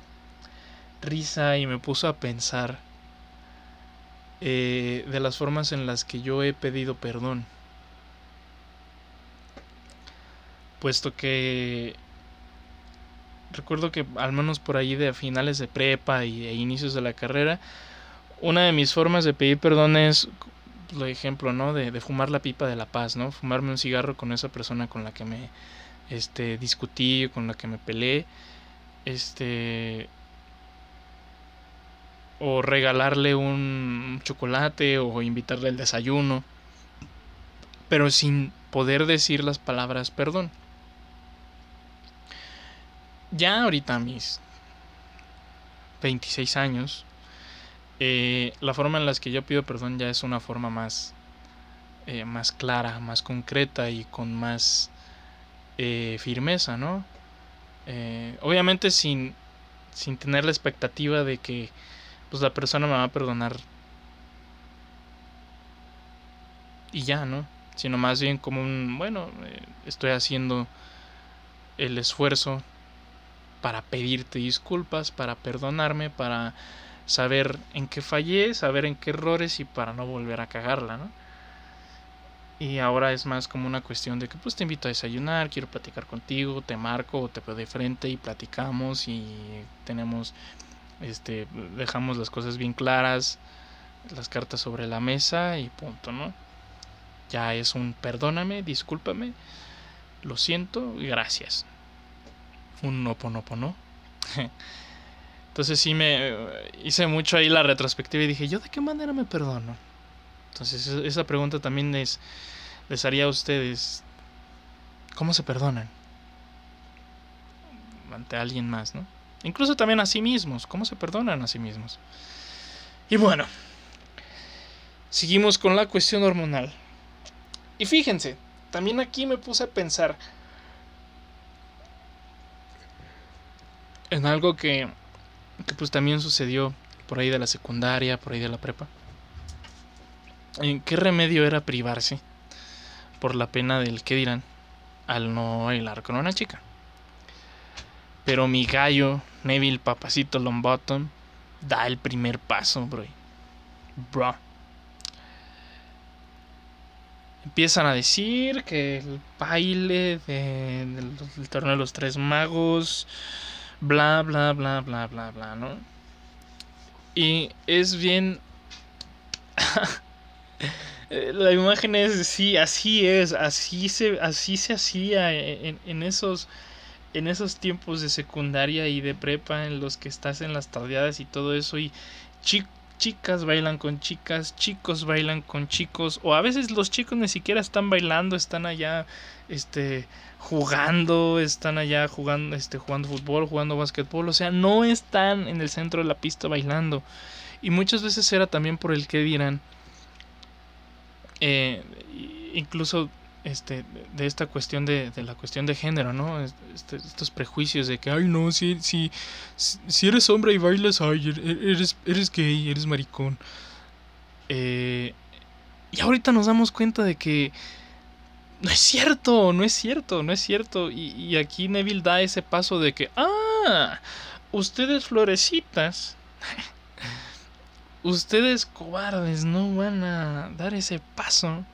risa y me puso a pensar eh, de las formas en las que yo he pedido perdón. Puesto que recuerdo que al menos por ahí de finales de prepa y, e inicios de la carrera, una de mis formas de pedir perdón es, por ejemplo, ¿no? De, de, fumar la pipa de la paz, ¿no? Fumarme un cigarro con esa persona con la que me este, discutí, con la que me peleé, este, o regalarle un chocolate o invitarle al desayuno, pero sin poder decir las palabras perdón. Ya ahorita mis 26 años, eh, la forma en la que yo pido perdón ya es una forma más, eh, más clara, más concreta y con más eh, firmeza, ¿no? obviamente sin, sin tener la expectativa de que pues la persona me va a perdonar y ya, ¿no? Sino más bien como un, bueno, estoy haciendo el esfuerzo para pedirte disculpas, para perdonarme, para saber en qué fallé, saber en qué errores y para no volver a cagarla, ¿no? Y ahora es más como una cuestión de que pues te invito a desayunar, quiero platicar contigo, te marco o te veo de frente y platicamos y tenemos este dejamos las cosas bien claras, las cartas sobre la mesa y punto, ¿no? Ya es un perdóname, discúlpame, lo siento gracias un no (laughs) Entonces sí me hice mucho ahí la retrospectiva y dije, ¿yo de qué manera me perdono? Entonces esa pregunta también les, les haría a ustedes, ¿cómo se perdonan? Ante alguien más, ¿no? Incluso también a sí mismos, ¿cómo se perdonan a sí mismos? Y bueno, seguimos con la cuestión hormonal. Y fíjense, también aquí me puse a pensar, en algo que, que pues también sucedió por ahí de la secundaria, por ahí de la prepa. ¿En qué remedio era privarse por la pena del que dirán al no bailar con una chica? Pero mi gallo, Neville Papacito Longbottom, da el primer paso, bro. Bro. Empiezan a decir que el baile del torneo de los tres magos bla, bla, bla, bla, bla, bla, ¿no? Y es bien... (laughs) La imagen es, sí, así es, así se, así se hacía en, en, esos, en esos tiempos de secundaria y de prepa en los que estás en las tardeadas y todo eso y chicas bailan con chicas, chicos bailan con chicos o a veces los chicos ni siquiera están bailando, están allá, este, jugando, están allá jugando, este, jugando fútbol, jugando básquetbol, o sea, no están en el centro de la pista bailando. Y muchas veces era también por el que dirán, eh, incluso este, de esta cuestión de, la cuestión de género, ¿no? Este, estos prejuicios de que, ay, no, si, si, si eres hombre y bailas, ay, er, er, eres, eres gay, eres maricón. Eh, y ahorita nos damos cuenta de que no es cierto, no es cierto, no es cierto. Y, aquí Neville da ese paso de que, ah, ustedes florecitas, (laughs) ustedes cobardes no van a dar ese paso.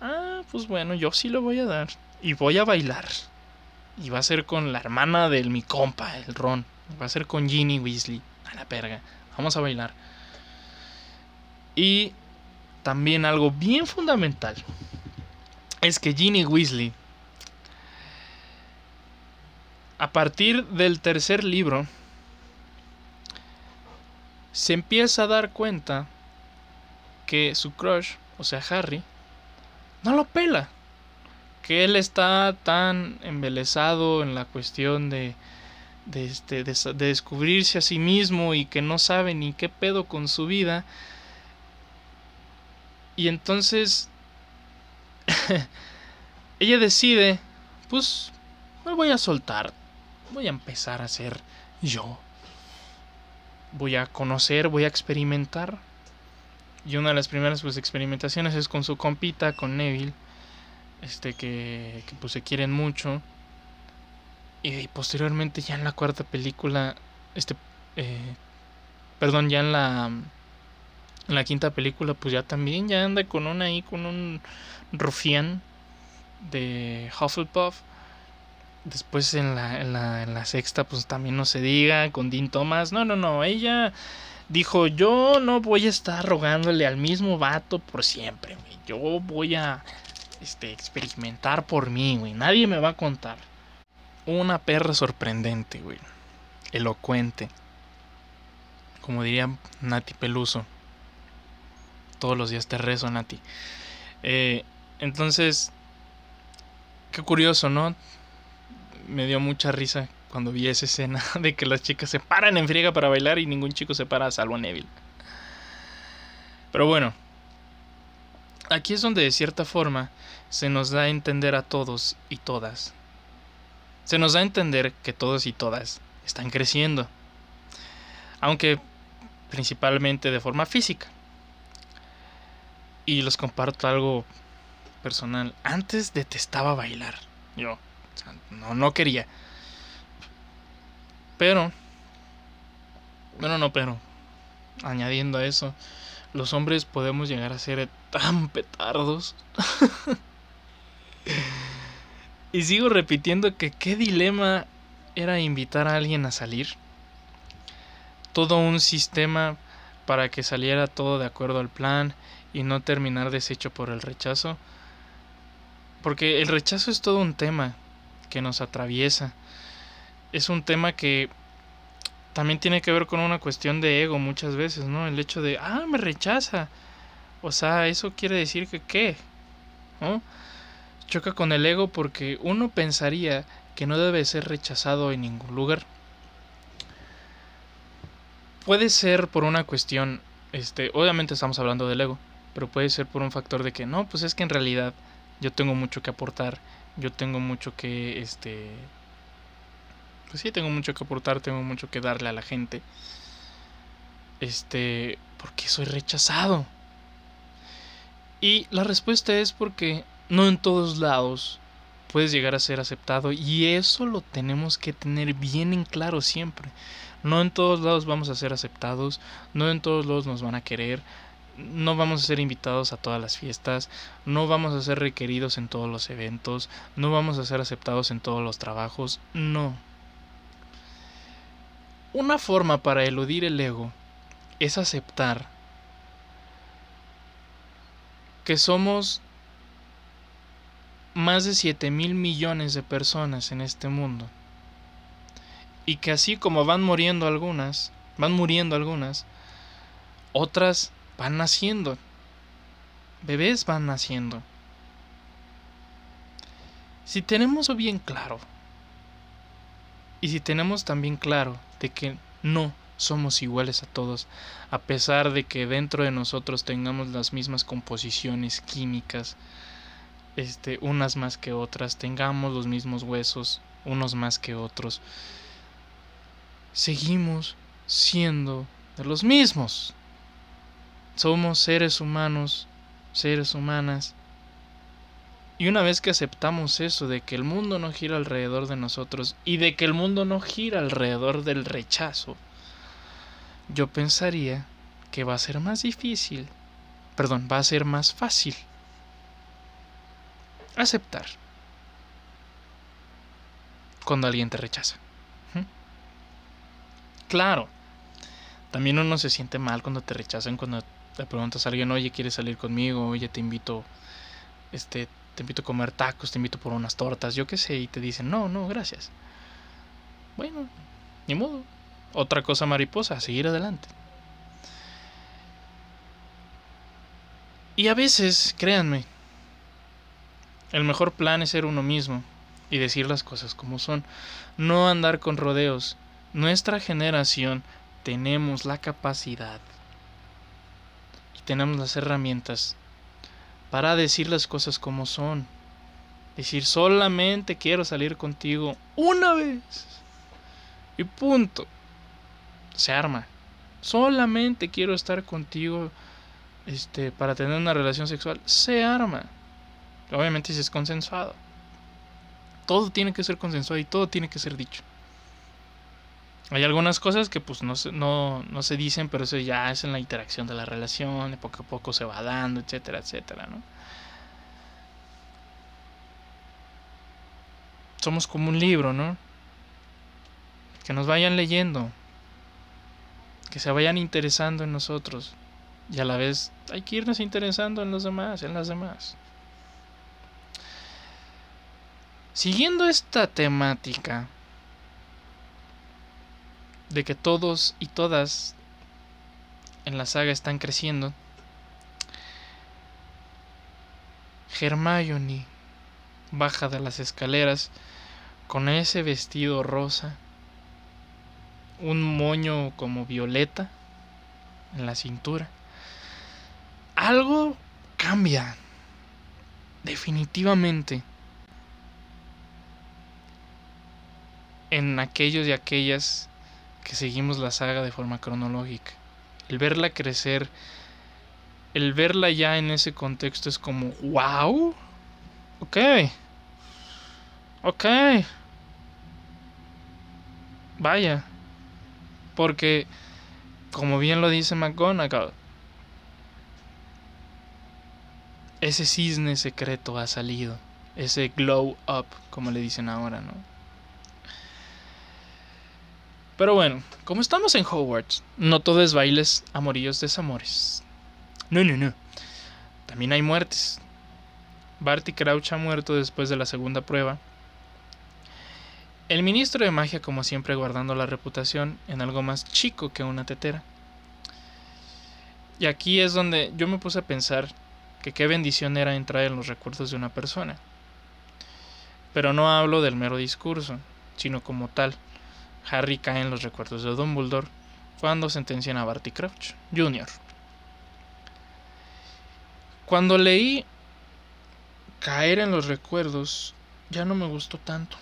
Ah, pues bueno, yo sí lo voy a dar. Y voy a bailar. Y va a ser con la hermana del mi compa, el Ron. Va a ser con Ginny Weasley. A la perga. Vamos a bailar. Y también algo bien fundamental es que Ginny Weasley, a partir del tercer libro, se empieza a dar cuenta que su crush, o sea Harry, no lo pela. Que él está tan embelesado en la cuestión de, de, este, de, de descubrirse a sí mismo y que no sabe ni qué pedo con su vida. Y entonces (laughs) ella decide, pues me voy a soltar, voy a empezar a ser yo. Voy a conocer, voy a experimentar. Y una de las primeras pues experimentaciones es con su compita, con Neville. Este que, que pues se quieren mucho. Y posteriormente ya en la cuarta película, este, eh, perdón, ya en la, en la quinta película, pues ya también ya anda con un ahí, con un rufián de Hufflepuff. Después en la, en la, en la sexta, pues también no se diga, con Dean Thomas. No, no, no, ella dijo, yo no voy a estar rogándole al mismo vato por siempre, güey. Yo voy a este, experimentar por mí, güey. Nadie me va a contar. Una perra sorprendente, güey. Elocuente. Como diría Nati Peluso. Todos los días te rezo, Nati. Eh, entonces, qué curioso, ¿no? Me dio mucha risa cuando vi esa escena (laughs) de que las chicas se paran en friega para bailar y ningún chico se para salvo Neville. Pero bueno, aquí es donde de cierta forma se nos da a entender a todos y todas se nos da a entender que todos y todas están creciendo, aunque principalmente de forma física. Y los comparto algo personal. Antes detestaba bailar. Yo no, no quería. Pero, bueno, no, pero, añadiendo a eso, los hombres podemos llegar a ser tan petardos. (laughs) Y sigo repitiendo que qué dilema era invitar a alguien a salir. Todo un sistema para que saliera todo de acuerdo al plan y no terminar deshecho por el rechazo. Porque el rechazo es todo un tema que nos atraviesa. Es un tema que también tiene que ver con una cuestión de ego muchas veces, ¿no? El hecho de, ah, me rechaza. O sea, eso quiere decir que qué, ¿no? choca con el ego porque uno pensaría que no debe ser rechazado en ningún lugar. Puede ser por una cuestión, este, obviamente estamos hablando del ego, pero puede ser por un factor de que no, pues es que en realidad yo tengo mucho que aportar, yo tengo mucho que, este, pues sí, tengo mucho que aportar, tengo mucho que darle a la gente. Este, porque soy rechazado. Y la respuesta es porque no en todos lados puedes llegar a ser aceptado y eso lo tenemos que tener bien en claro siempre. No en todos lados vamos a ser aceptados, no en todos lados nos van a querer, no vamos a ser invitados a todas las fiestas, no vamos a ser requeridos en todos los eventos, no vamos a ser aceptados en todos los trabajos, no. Una forma para eludir el ego es aceptar que somos más de 7 mil millones de personas en este mundo. Y que así como van muriendo algunas, van muriendo algunas, otras van naciendo. Bebés van naciendo. Si tenemos bien claro, y si tenemos también claro de que no somos iguales a todos, a pesar de que dentro de nosotros tengamos las mismas composiciones químicas, este, unas más que otras, tengamos los mismos huesos, unos más que otros, seguimos siendo de los mismos. Somos seres humanos, seres humanas. Y una vez que aceptamos eso de que el mundo no gira alrededor de nosotros y de que el mundo no gira alrededor del rechazo, yo pensaría que va a ser más difícil, perdón, va a ser más fácil aceptar cuando alguien te rechaza. Claro, también uno se siente mal cuando te rechazan, cuando te preguntas a alguien, oye, ¿quieres salir conmigo? Oye, te invito, este, te invito a comer tacos, te invito por unas tortas, yo qué sé, y te dicen, no, no, gracias. Bueno, ni modo. Otra cosa mariposa, seguir adelante. Y a veces, créanme, el mejor plan es ser uno mismo y decir las cosas como son, no andar con rodeos. Nuestra generación tenemos la capacidad y tenemos las herramientas para decir las cosas como son. Decir solamente quiero salir contigo una vez. Y punto. Se arma. Solamente quiero estar contigo este, para tener una relación sexual, se arma. Obviamente si es consensuado. Todo tiene que ser consensuado y todo tiene que ser dicho. Hay algunas cosas que pues no no, no se dicen, pero eso ya es en la interacción de la relación, de poco a poco se va dando, etcétera, etcétera, ¿no? Somos como un libro, ¿no? Que nos vayan leyendo, que se vayan interesando en nosotros y a la vez hay que irnos interesando en los demás, en las demás. Siguiendo esta temática de que todos y todas en la saga están creciendo, Hermione baja de las escaleras con ese vestido rosa, un moño como violeta en la cintura. Algo cambia, definitivamente. en aquellos y aquellas que seguimos la saga de forma cronológica. El verla crecer, el verla ya en ese contexto es como, wow, ok, ok, vaya, porque como bien lo dice McGonagall, ese cisne secreto ha salido, ese glow up, como le dicen ahora, ¿no? Pero bueno, como estamos en Hogwarts, no todo es bailes, amorillos, desamores. No, no, no. También hay muertes. Barty Crouch ha muerto después de la segunda prueba. El ministro de magia, como siempre, guardando la reputación en algo más chico que una tetera. Y aquí es donde yo me puse a pensar que qué bendición era entrar en los recuerdos de una persona. Pero no hablo del mero discurso, sino como tal Harry cae en los recuerdos de Dumbledore cuando sentencian a Barty Crouch Jr. Cuando leí caer en los recuerdos, ya no me gustó tanto.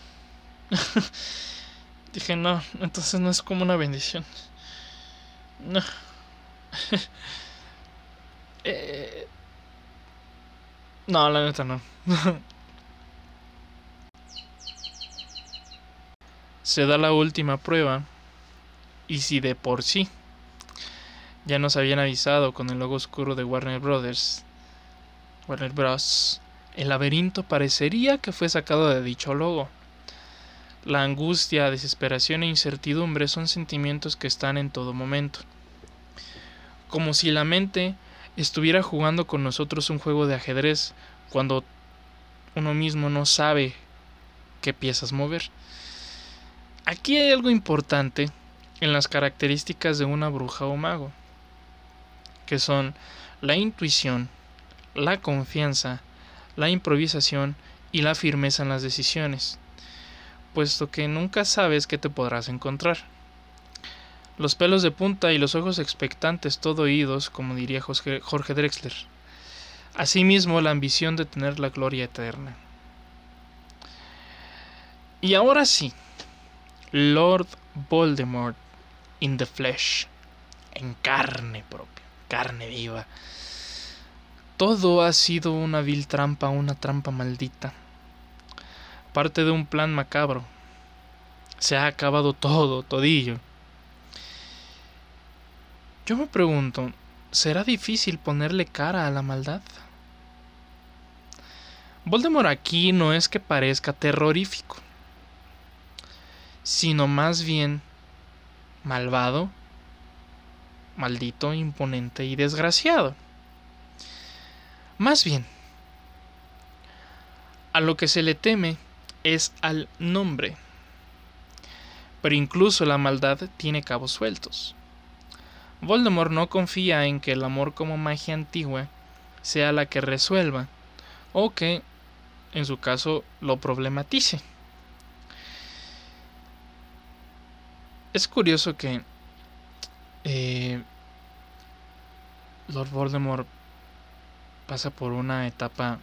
(laughs) Dije, no, entonces no es como una bendición. No. (laughs) Eh, no, la neta no. (laughs) se da la última prueba y si de por sí ya nos habían avisado con el logo oscuro de Warner Brothers, Warner Bros., el laberinto parecería que fue sacado de dicho logo. La angustia, desesperación e incertidumbre son sentimientos que están en todo momento. Como si la mente estuviera jugando con nosotros un juego de ajedrez cuando uno mismo no sabe qué piezas mover. Aquí hay algo importante en las características de una bruja o mago, que son la intuición, la confianza, la improvisación y la firmeza en las decisiones, puesto que nunca sabes qué te podrás encontrar. Los pelos de punta y los ojos expectantes todo oídos, como diría Jorge Drexler. Asimismo, la ambición de tener la gloria eterna. Y ahora sí, Lord Voldemort in the flesh, en carne propia, carne viva. Todo ha sido una vil trampa, una trampa maldita. Parte de un plan macabro. Se ha acabado todo, todillo. Yo me pregunto, ¿será difícil ponerle cara a la maldad? Voldemort aquí no es que parezca terrorífico sino más bien malvado, maldito, imponente y desgraciado. Más bien, a lo que se le teme es al nombre. Pero incluso la maldad tiene cabos sueltos. Voldemort no confía en que el amor como magia antigua sea la que resuelva, o que, en su caso, lo problematice. Es curioso que eh, Lord Voldemort pasa por una etapa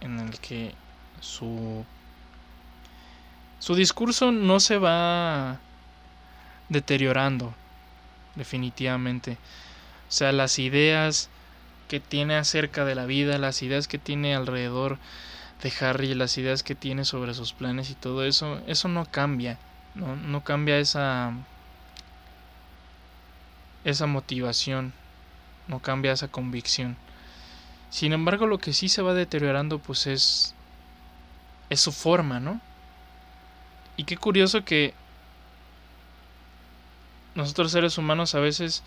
en la que su su discurso no se va deteriorando definitivamente. O sea, las ideas que tiene acerca de la vida, las ideas que tiene alrededor de Harry, las ideas que tiene sobre sus planes y todo eso, eso no cambia, no, no cambia esa esa motivación, no cambia esa convicción. Sin embargo, lo que sí se va deteriorando pues es es su forma, ¿no? Y qué curioso que nosotros seres humanos a veces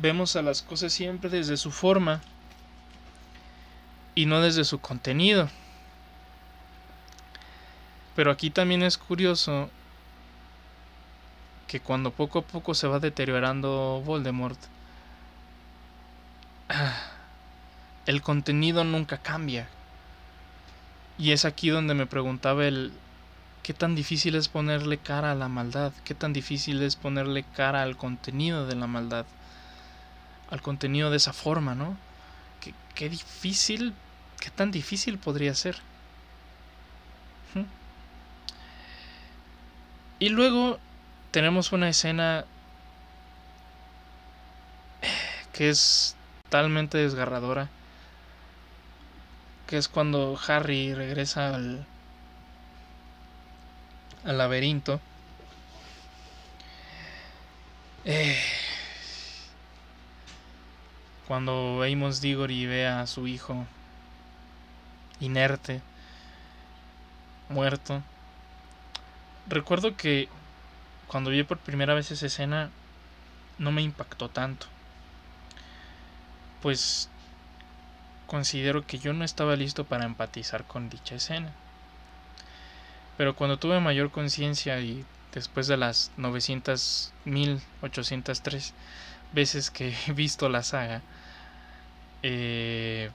vemos a las cosas siempre desde su forma y no desde su contenido. Pero aquí también es curioso que cuando poco a poco se va deteriorando Voldemort, (sighs) el contenido nunca cambia. Y es aquí donde me preguntaba el qué tan difícil es ponerle cara a la maldad, qué tan difícil es ponerle cara al contenido de la maldad, al contenido de esa forma, ¿no? Qué, qué difícil, qué tan difícil podría ser. Y luego tenemos una escena que es totalmente desgarradora, que es cuando Harry regresa al, al laberinto. Eh, cuando Amos Diggory ve a su hijo inerte, muerto. Recuerdo que cuando vi por primera vez esa escena no me impactó tanto. Pues considero que yo no estaba listo para empatizar con dicha escena. Pero cuando tuve mayor conciencia y después de las 900, 1803 veces que he visto la saga, eh,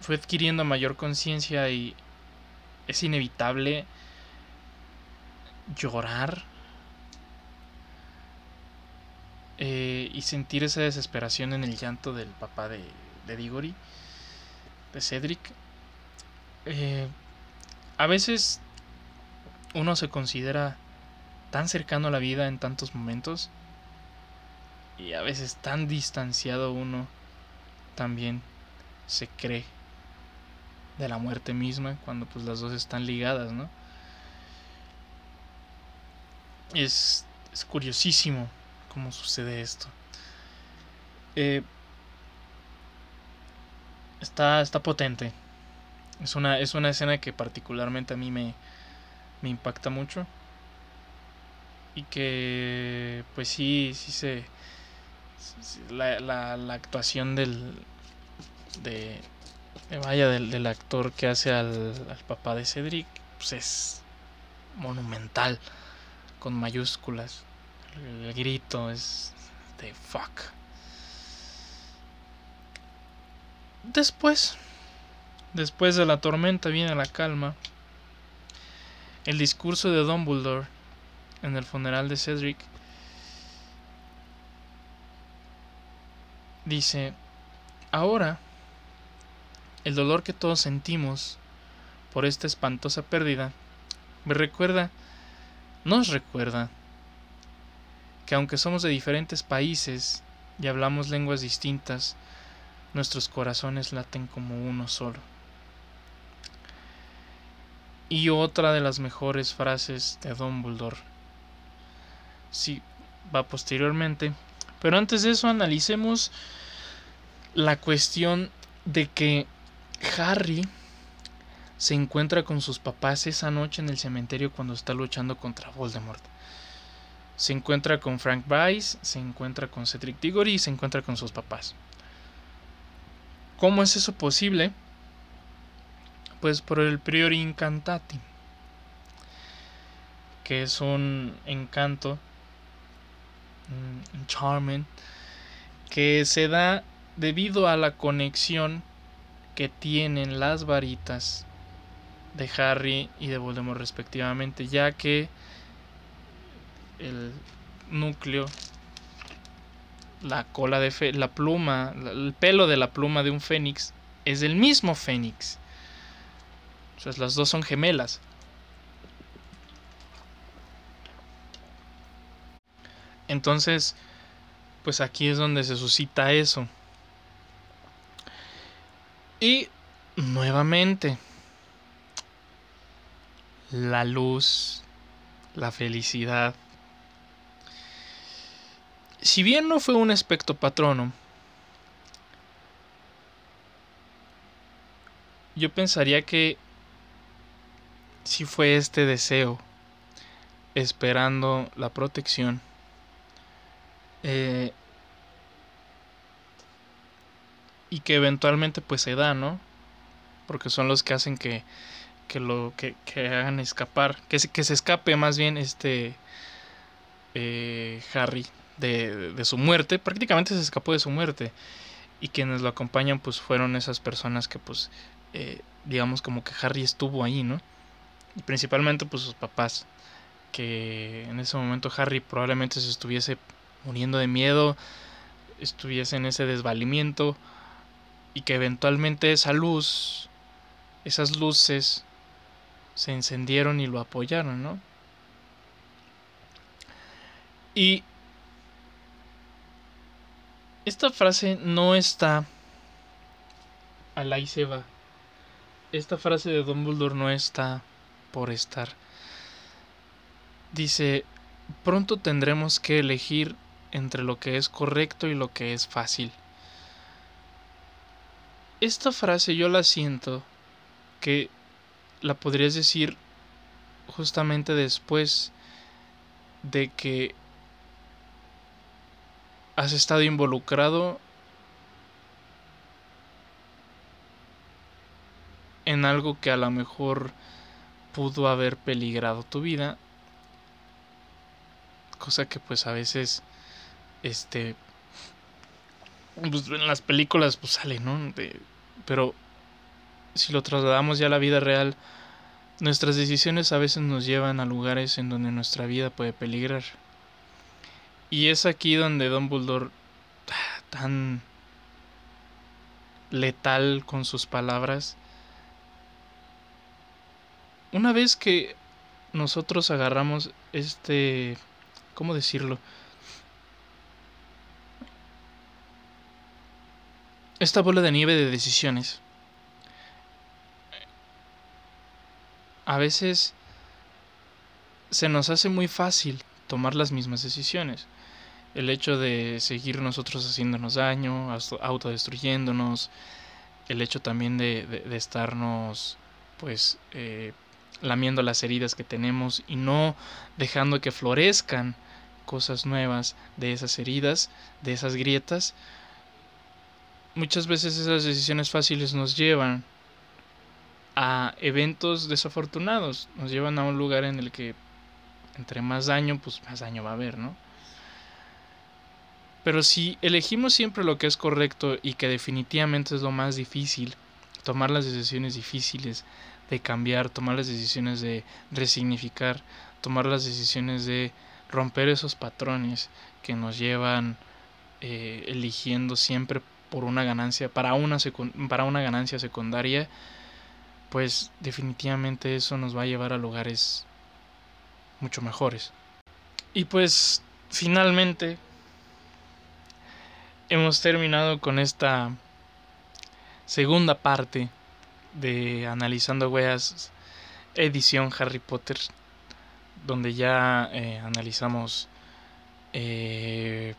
fue adquiriendo mayor conciencia y es inevitable llorar eh, y sentir esa desesperación en el llanto del papá de, de Diggory, de Cedric. Eh, a veces uno se considera tan cercano a la vida en tantos momentos y a veces tan distanciado uno también se cree de la muerte misma cuando pues las dos están ligadas, ¿no? Es, es curiosísimo cómo sucede esto. Eh, está, está potente. Es una, es una escena que particularmente a mí me, me impacta mucho. Y que, pues sí, sí se. La, la, la actuación del. De, vaya, del, del, actor que hace al, al papá de Cedric, pues es monumental. Con mayúsculas. El, grito es de fuck. Después Después de la tormenta viene la calma. El discurso de Dumbledore en el funeral de Cedric dice, ahora el dolor que todos sentimos por esta espantosa pérdida me recuerda, nos recuerda, que aunque somos de diferentes países y hablamos lenguas distintas, nuestros corazones laten como uno solo. Y otra de las mejores frases de Dumbledore. Sí, va posteriormente. Pero antes de eso analicemos la cuestión de que Harry se encuentra con sus papás esa noche en el cementerio cuando está luchando contra Voldemort. Se encuentra con Frank Bryce, se encuentra con Cedric Diggory y se encuentra con sus papás. ¿Cómo es eso posible? pues por el Priori Incantati, que es un encanto, un charmen, que se da debido a la conexión que tienen las varitas de Harry y de Voldemort respectivamente, ya que el núcleo, la cola de fe, la pluma, el pelo de la pluma de un fénix es el mismo fénix las dos son gemelas. Entonces, pues aquí es donde se suscita eso. Y nuevamente, la luz, la felicidad. Si bien no fue un aspecto patrono, yo pensaría que si fue este deseo esperando la protección eh, y que eventualmente pues se da, ¿no? Porque son los que hacen que, que lo que, que hagan escapar, que se, que se escape más bien este eh, Harry de, de, su muerte, prácticamente se escapó de su muerte y quienes lo acompañan pues fueron esas personas que pues eh, digamos como que Harry estuvo ahí, ¿no? Y principalmente pues sus papás, que en ese momento Harry probablemente se estuviese muriendo de miedo, estuviese en ese desvalimiento y que eventualmente esa luz, esas luces se encendieron y lo apoyaron, ¿no? Y esta frase no está al ahí se va. Esta frase de Dumbledore no está por estar. Dice, pronto tendremos que elegir entre lo que es correcto y lo que es fácil. Esta frase yo la siento que la podrías decir justamente después de que has estado involucrado en algo que a lo mejor pudo haber peligrado tu vida cosa que pues a veces este pues en las películas pues sale no pero si lo trasladamos ya a la vida real nuestras decisiones a veces nos llevan a lugares en donde nuestra vida puede peligrar y es aquí donde Don Dumbledore tan letal con sus palabras una vez que nosotros agarramos este, ¿cómo decirlo? Esta bola de nieve de decisiones. A veces se nos hace muy fácil tomar las mismas decisiones. El hecho de seguir nosotros haciéndonos daño, autodestruyéndonos, el hecho también de, de, estarnos pues eh, lamiendo las heridas que tenemos y no dejando que florezcan cosas nuevas de esas heridas, de esas grietas, muchas veces esas decisiones fáciles nos llevan a eventos desafortunados, nos llevan a un lugar en el que entre más daño, pues más daño va a haber, ¿no? Pero si elegimos siempre lo que es correcto y que definitivamente es lo más difícil, tomar las decisiones difíciles, de cambiar, tomar las decisiones de resignificar, tomar las decisiones de romper esos patrones que nos llevan eh, eligiendo siempre por una ganancia, para una, para una ganancia secundaria, pues definitivamente eso nos va a llevar a lugares mucho mejores. Y pues finalmente hemos terminado con esta segunda parte de Analizando Weas edición Harry Potter, donde ya eh, analizamos eh,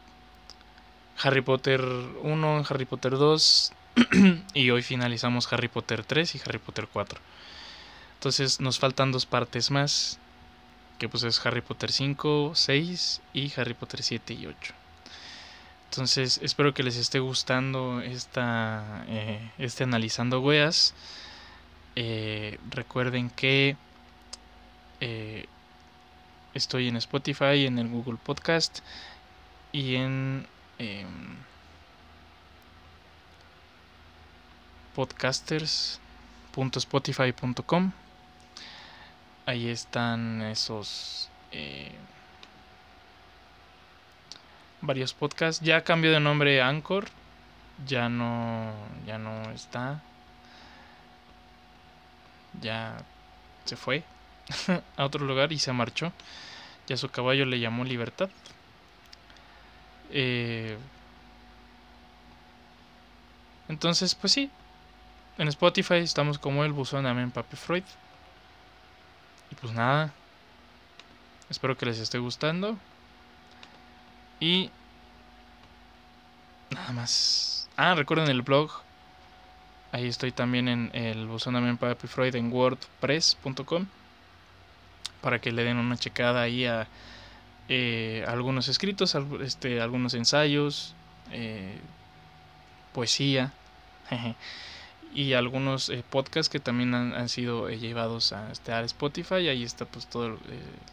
Harry Potter 1, Harry Potter 2 (clears throat) y hoy finalizamos Harry Potter 3 y Harry Potter 4. Entonces nos faltan dos partes más, que pues es Harry Potter 5, 6 y Harry Potter 7 y 8. Entonces espero que les esté gustando esta, eh, este analizando weas. Eh, recuerden que eh, estoy en Spotify, en el Google Podcast y en eh, podcasters.spotify.com. Ahí están esos eh, varios podcasts. Ya cambió de nombre Anchor. Ya no, ya no está ya se fue (laughs) a otro lugar y se marchó. Ya su caballo le llamó libertad. Eh, entonces, pues sí. En Spotify estamos como el buzón Amen Papi Freud. Y pues nada. Espero que les esté gustando. Y nada más. Ah, recuerden el blog. Ahí estoy también en el buzón Amen Papi Freud en wordpress.com. Para que le den una checada ahí a eh, algunos escritos, este, algunos ensayos, eh, poesía (laughs) y algunos eh, podcasts que también han, sido llevados a, este, a Spotify y ahí está pues todo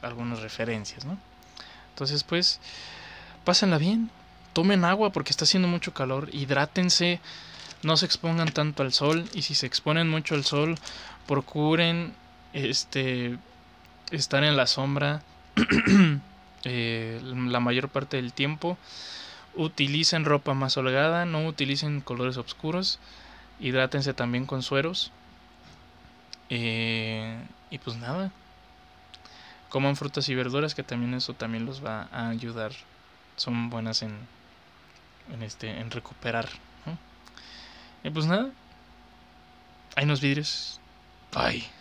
algunas referencias, ¿no? Entonces pues pásenla bien, tomen agua porque está haciendo mucho calor, hidrátense, no se expongan tanto al sol y si se exponen mucho al sol, procuren este estar en la sombra (clears throat) eh, la mayor parte del tiempo. Utilicen ropa más holgada, no utilicen colores oscuros. Hidrátense también con sueros. Eh, y pues nada. Coman frutas y verduras que también eso también los va a ayudar. Son buenas en, en este en recuperar. Y pues nada. Hay unos vidrios. Bye.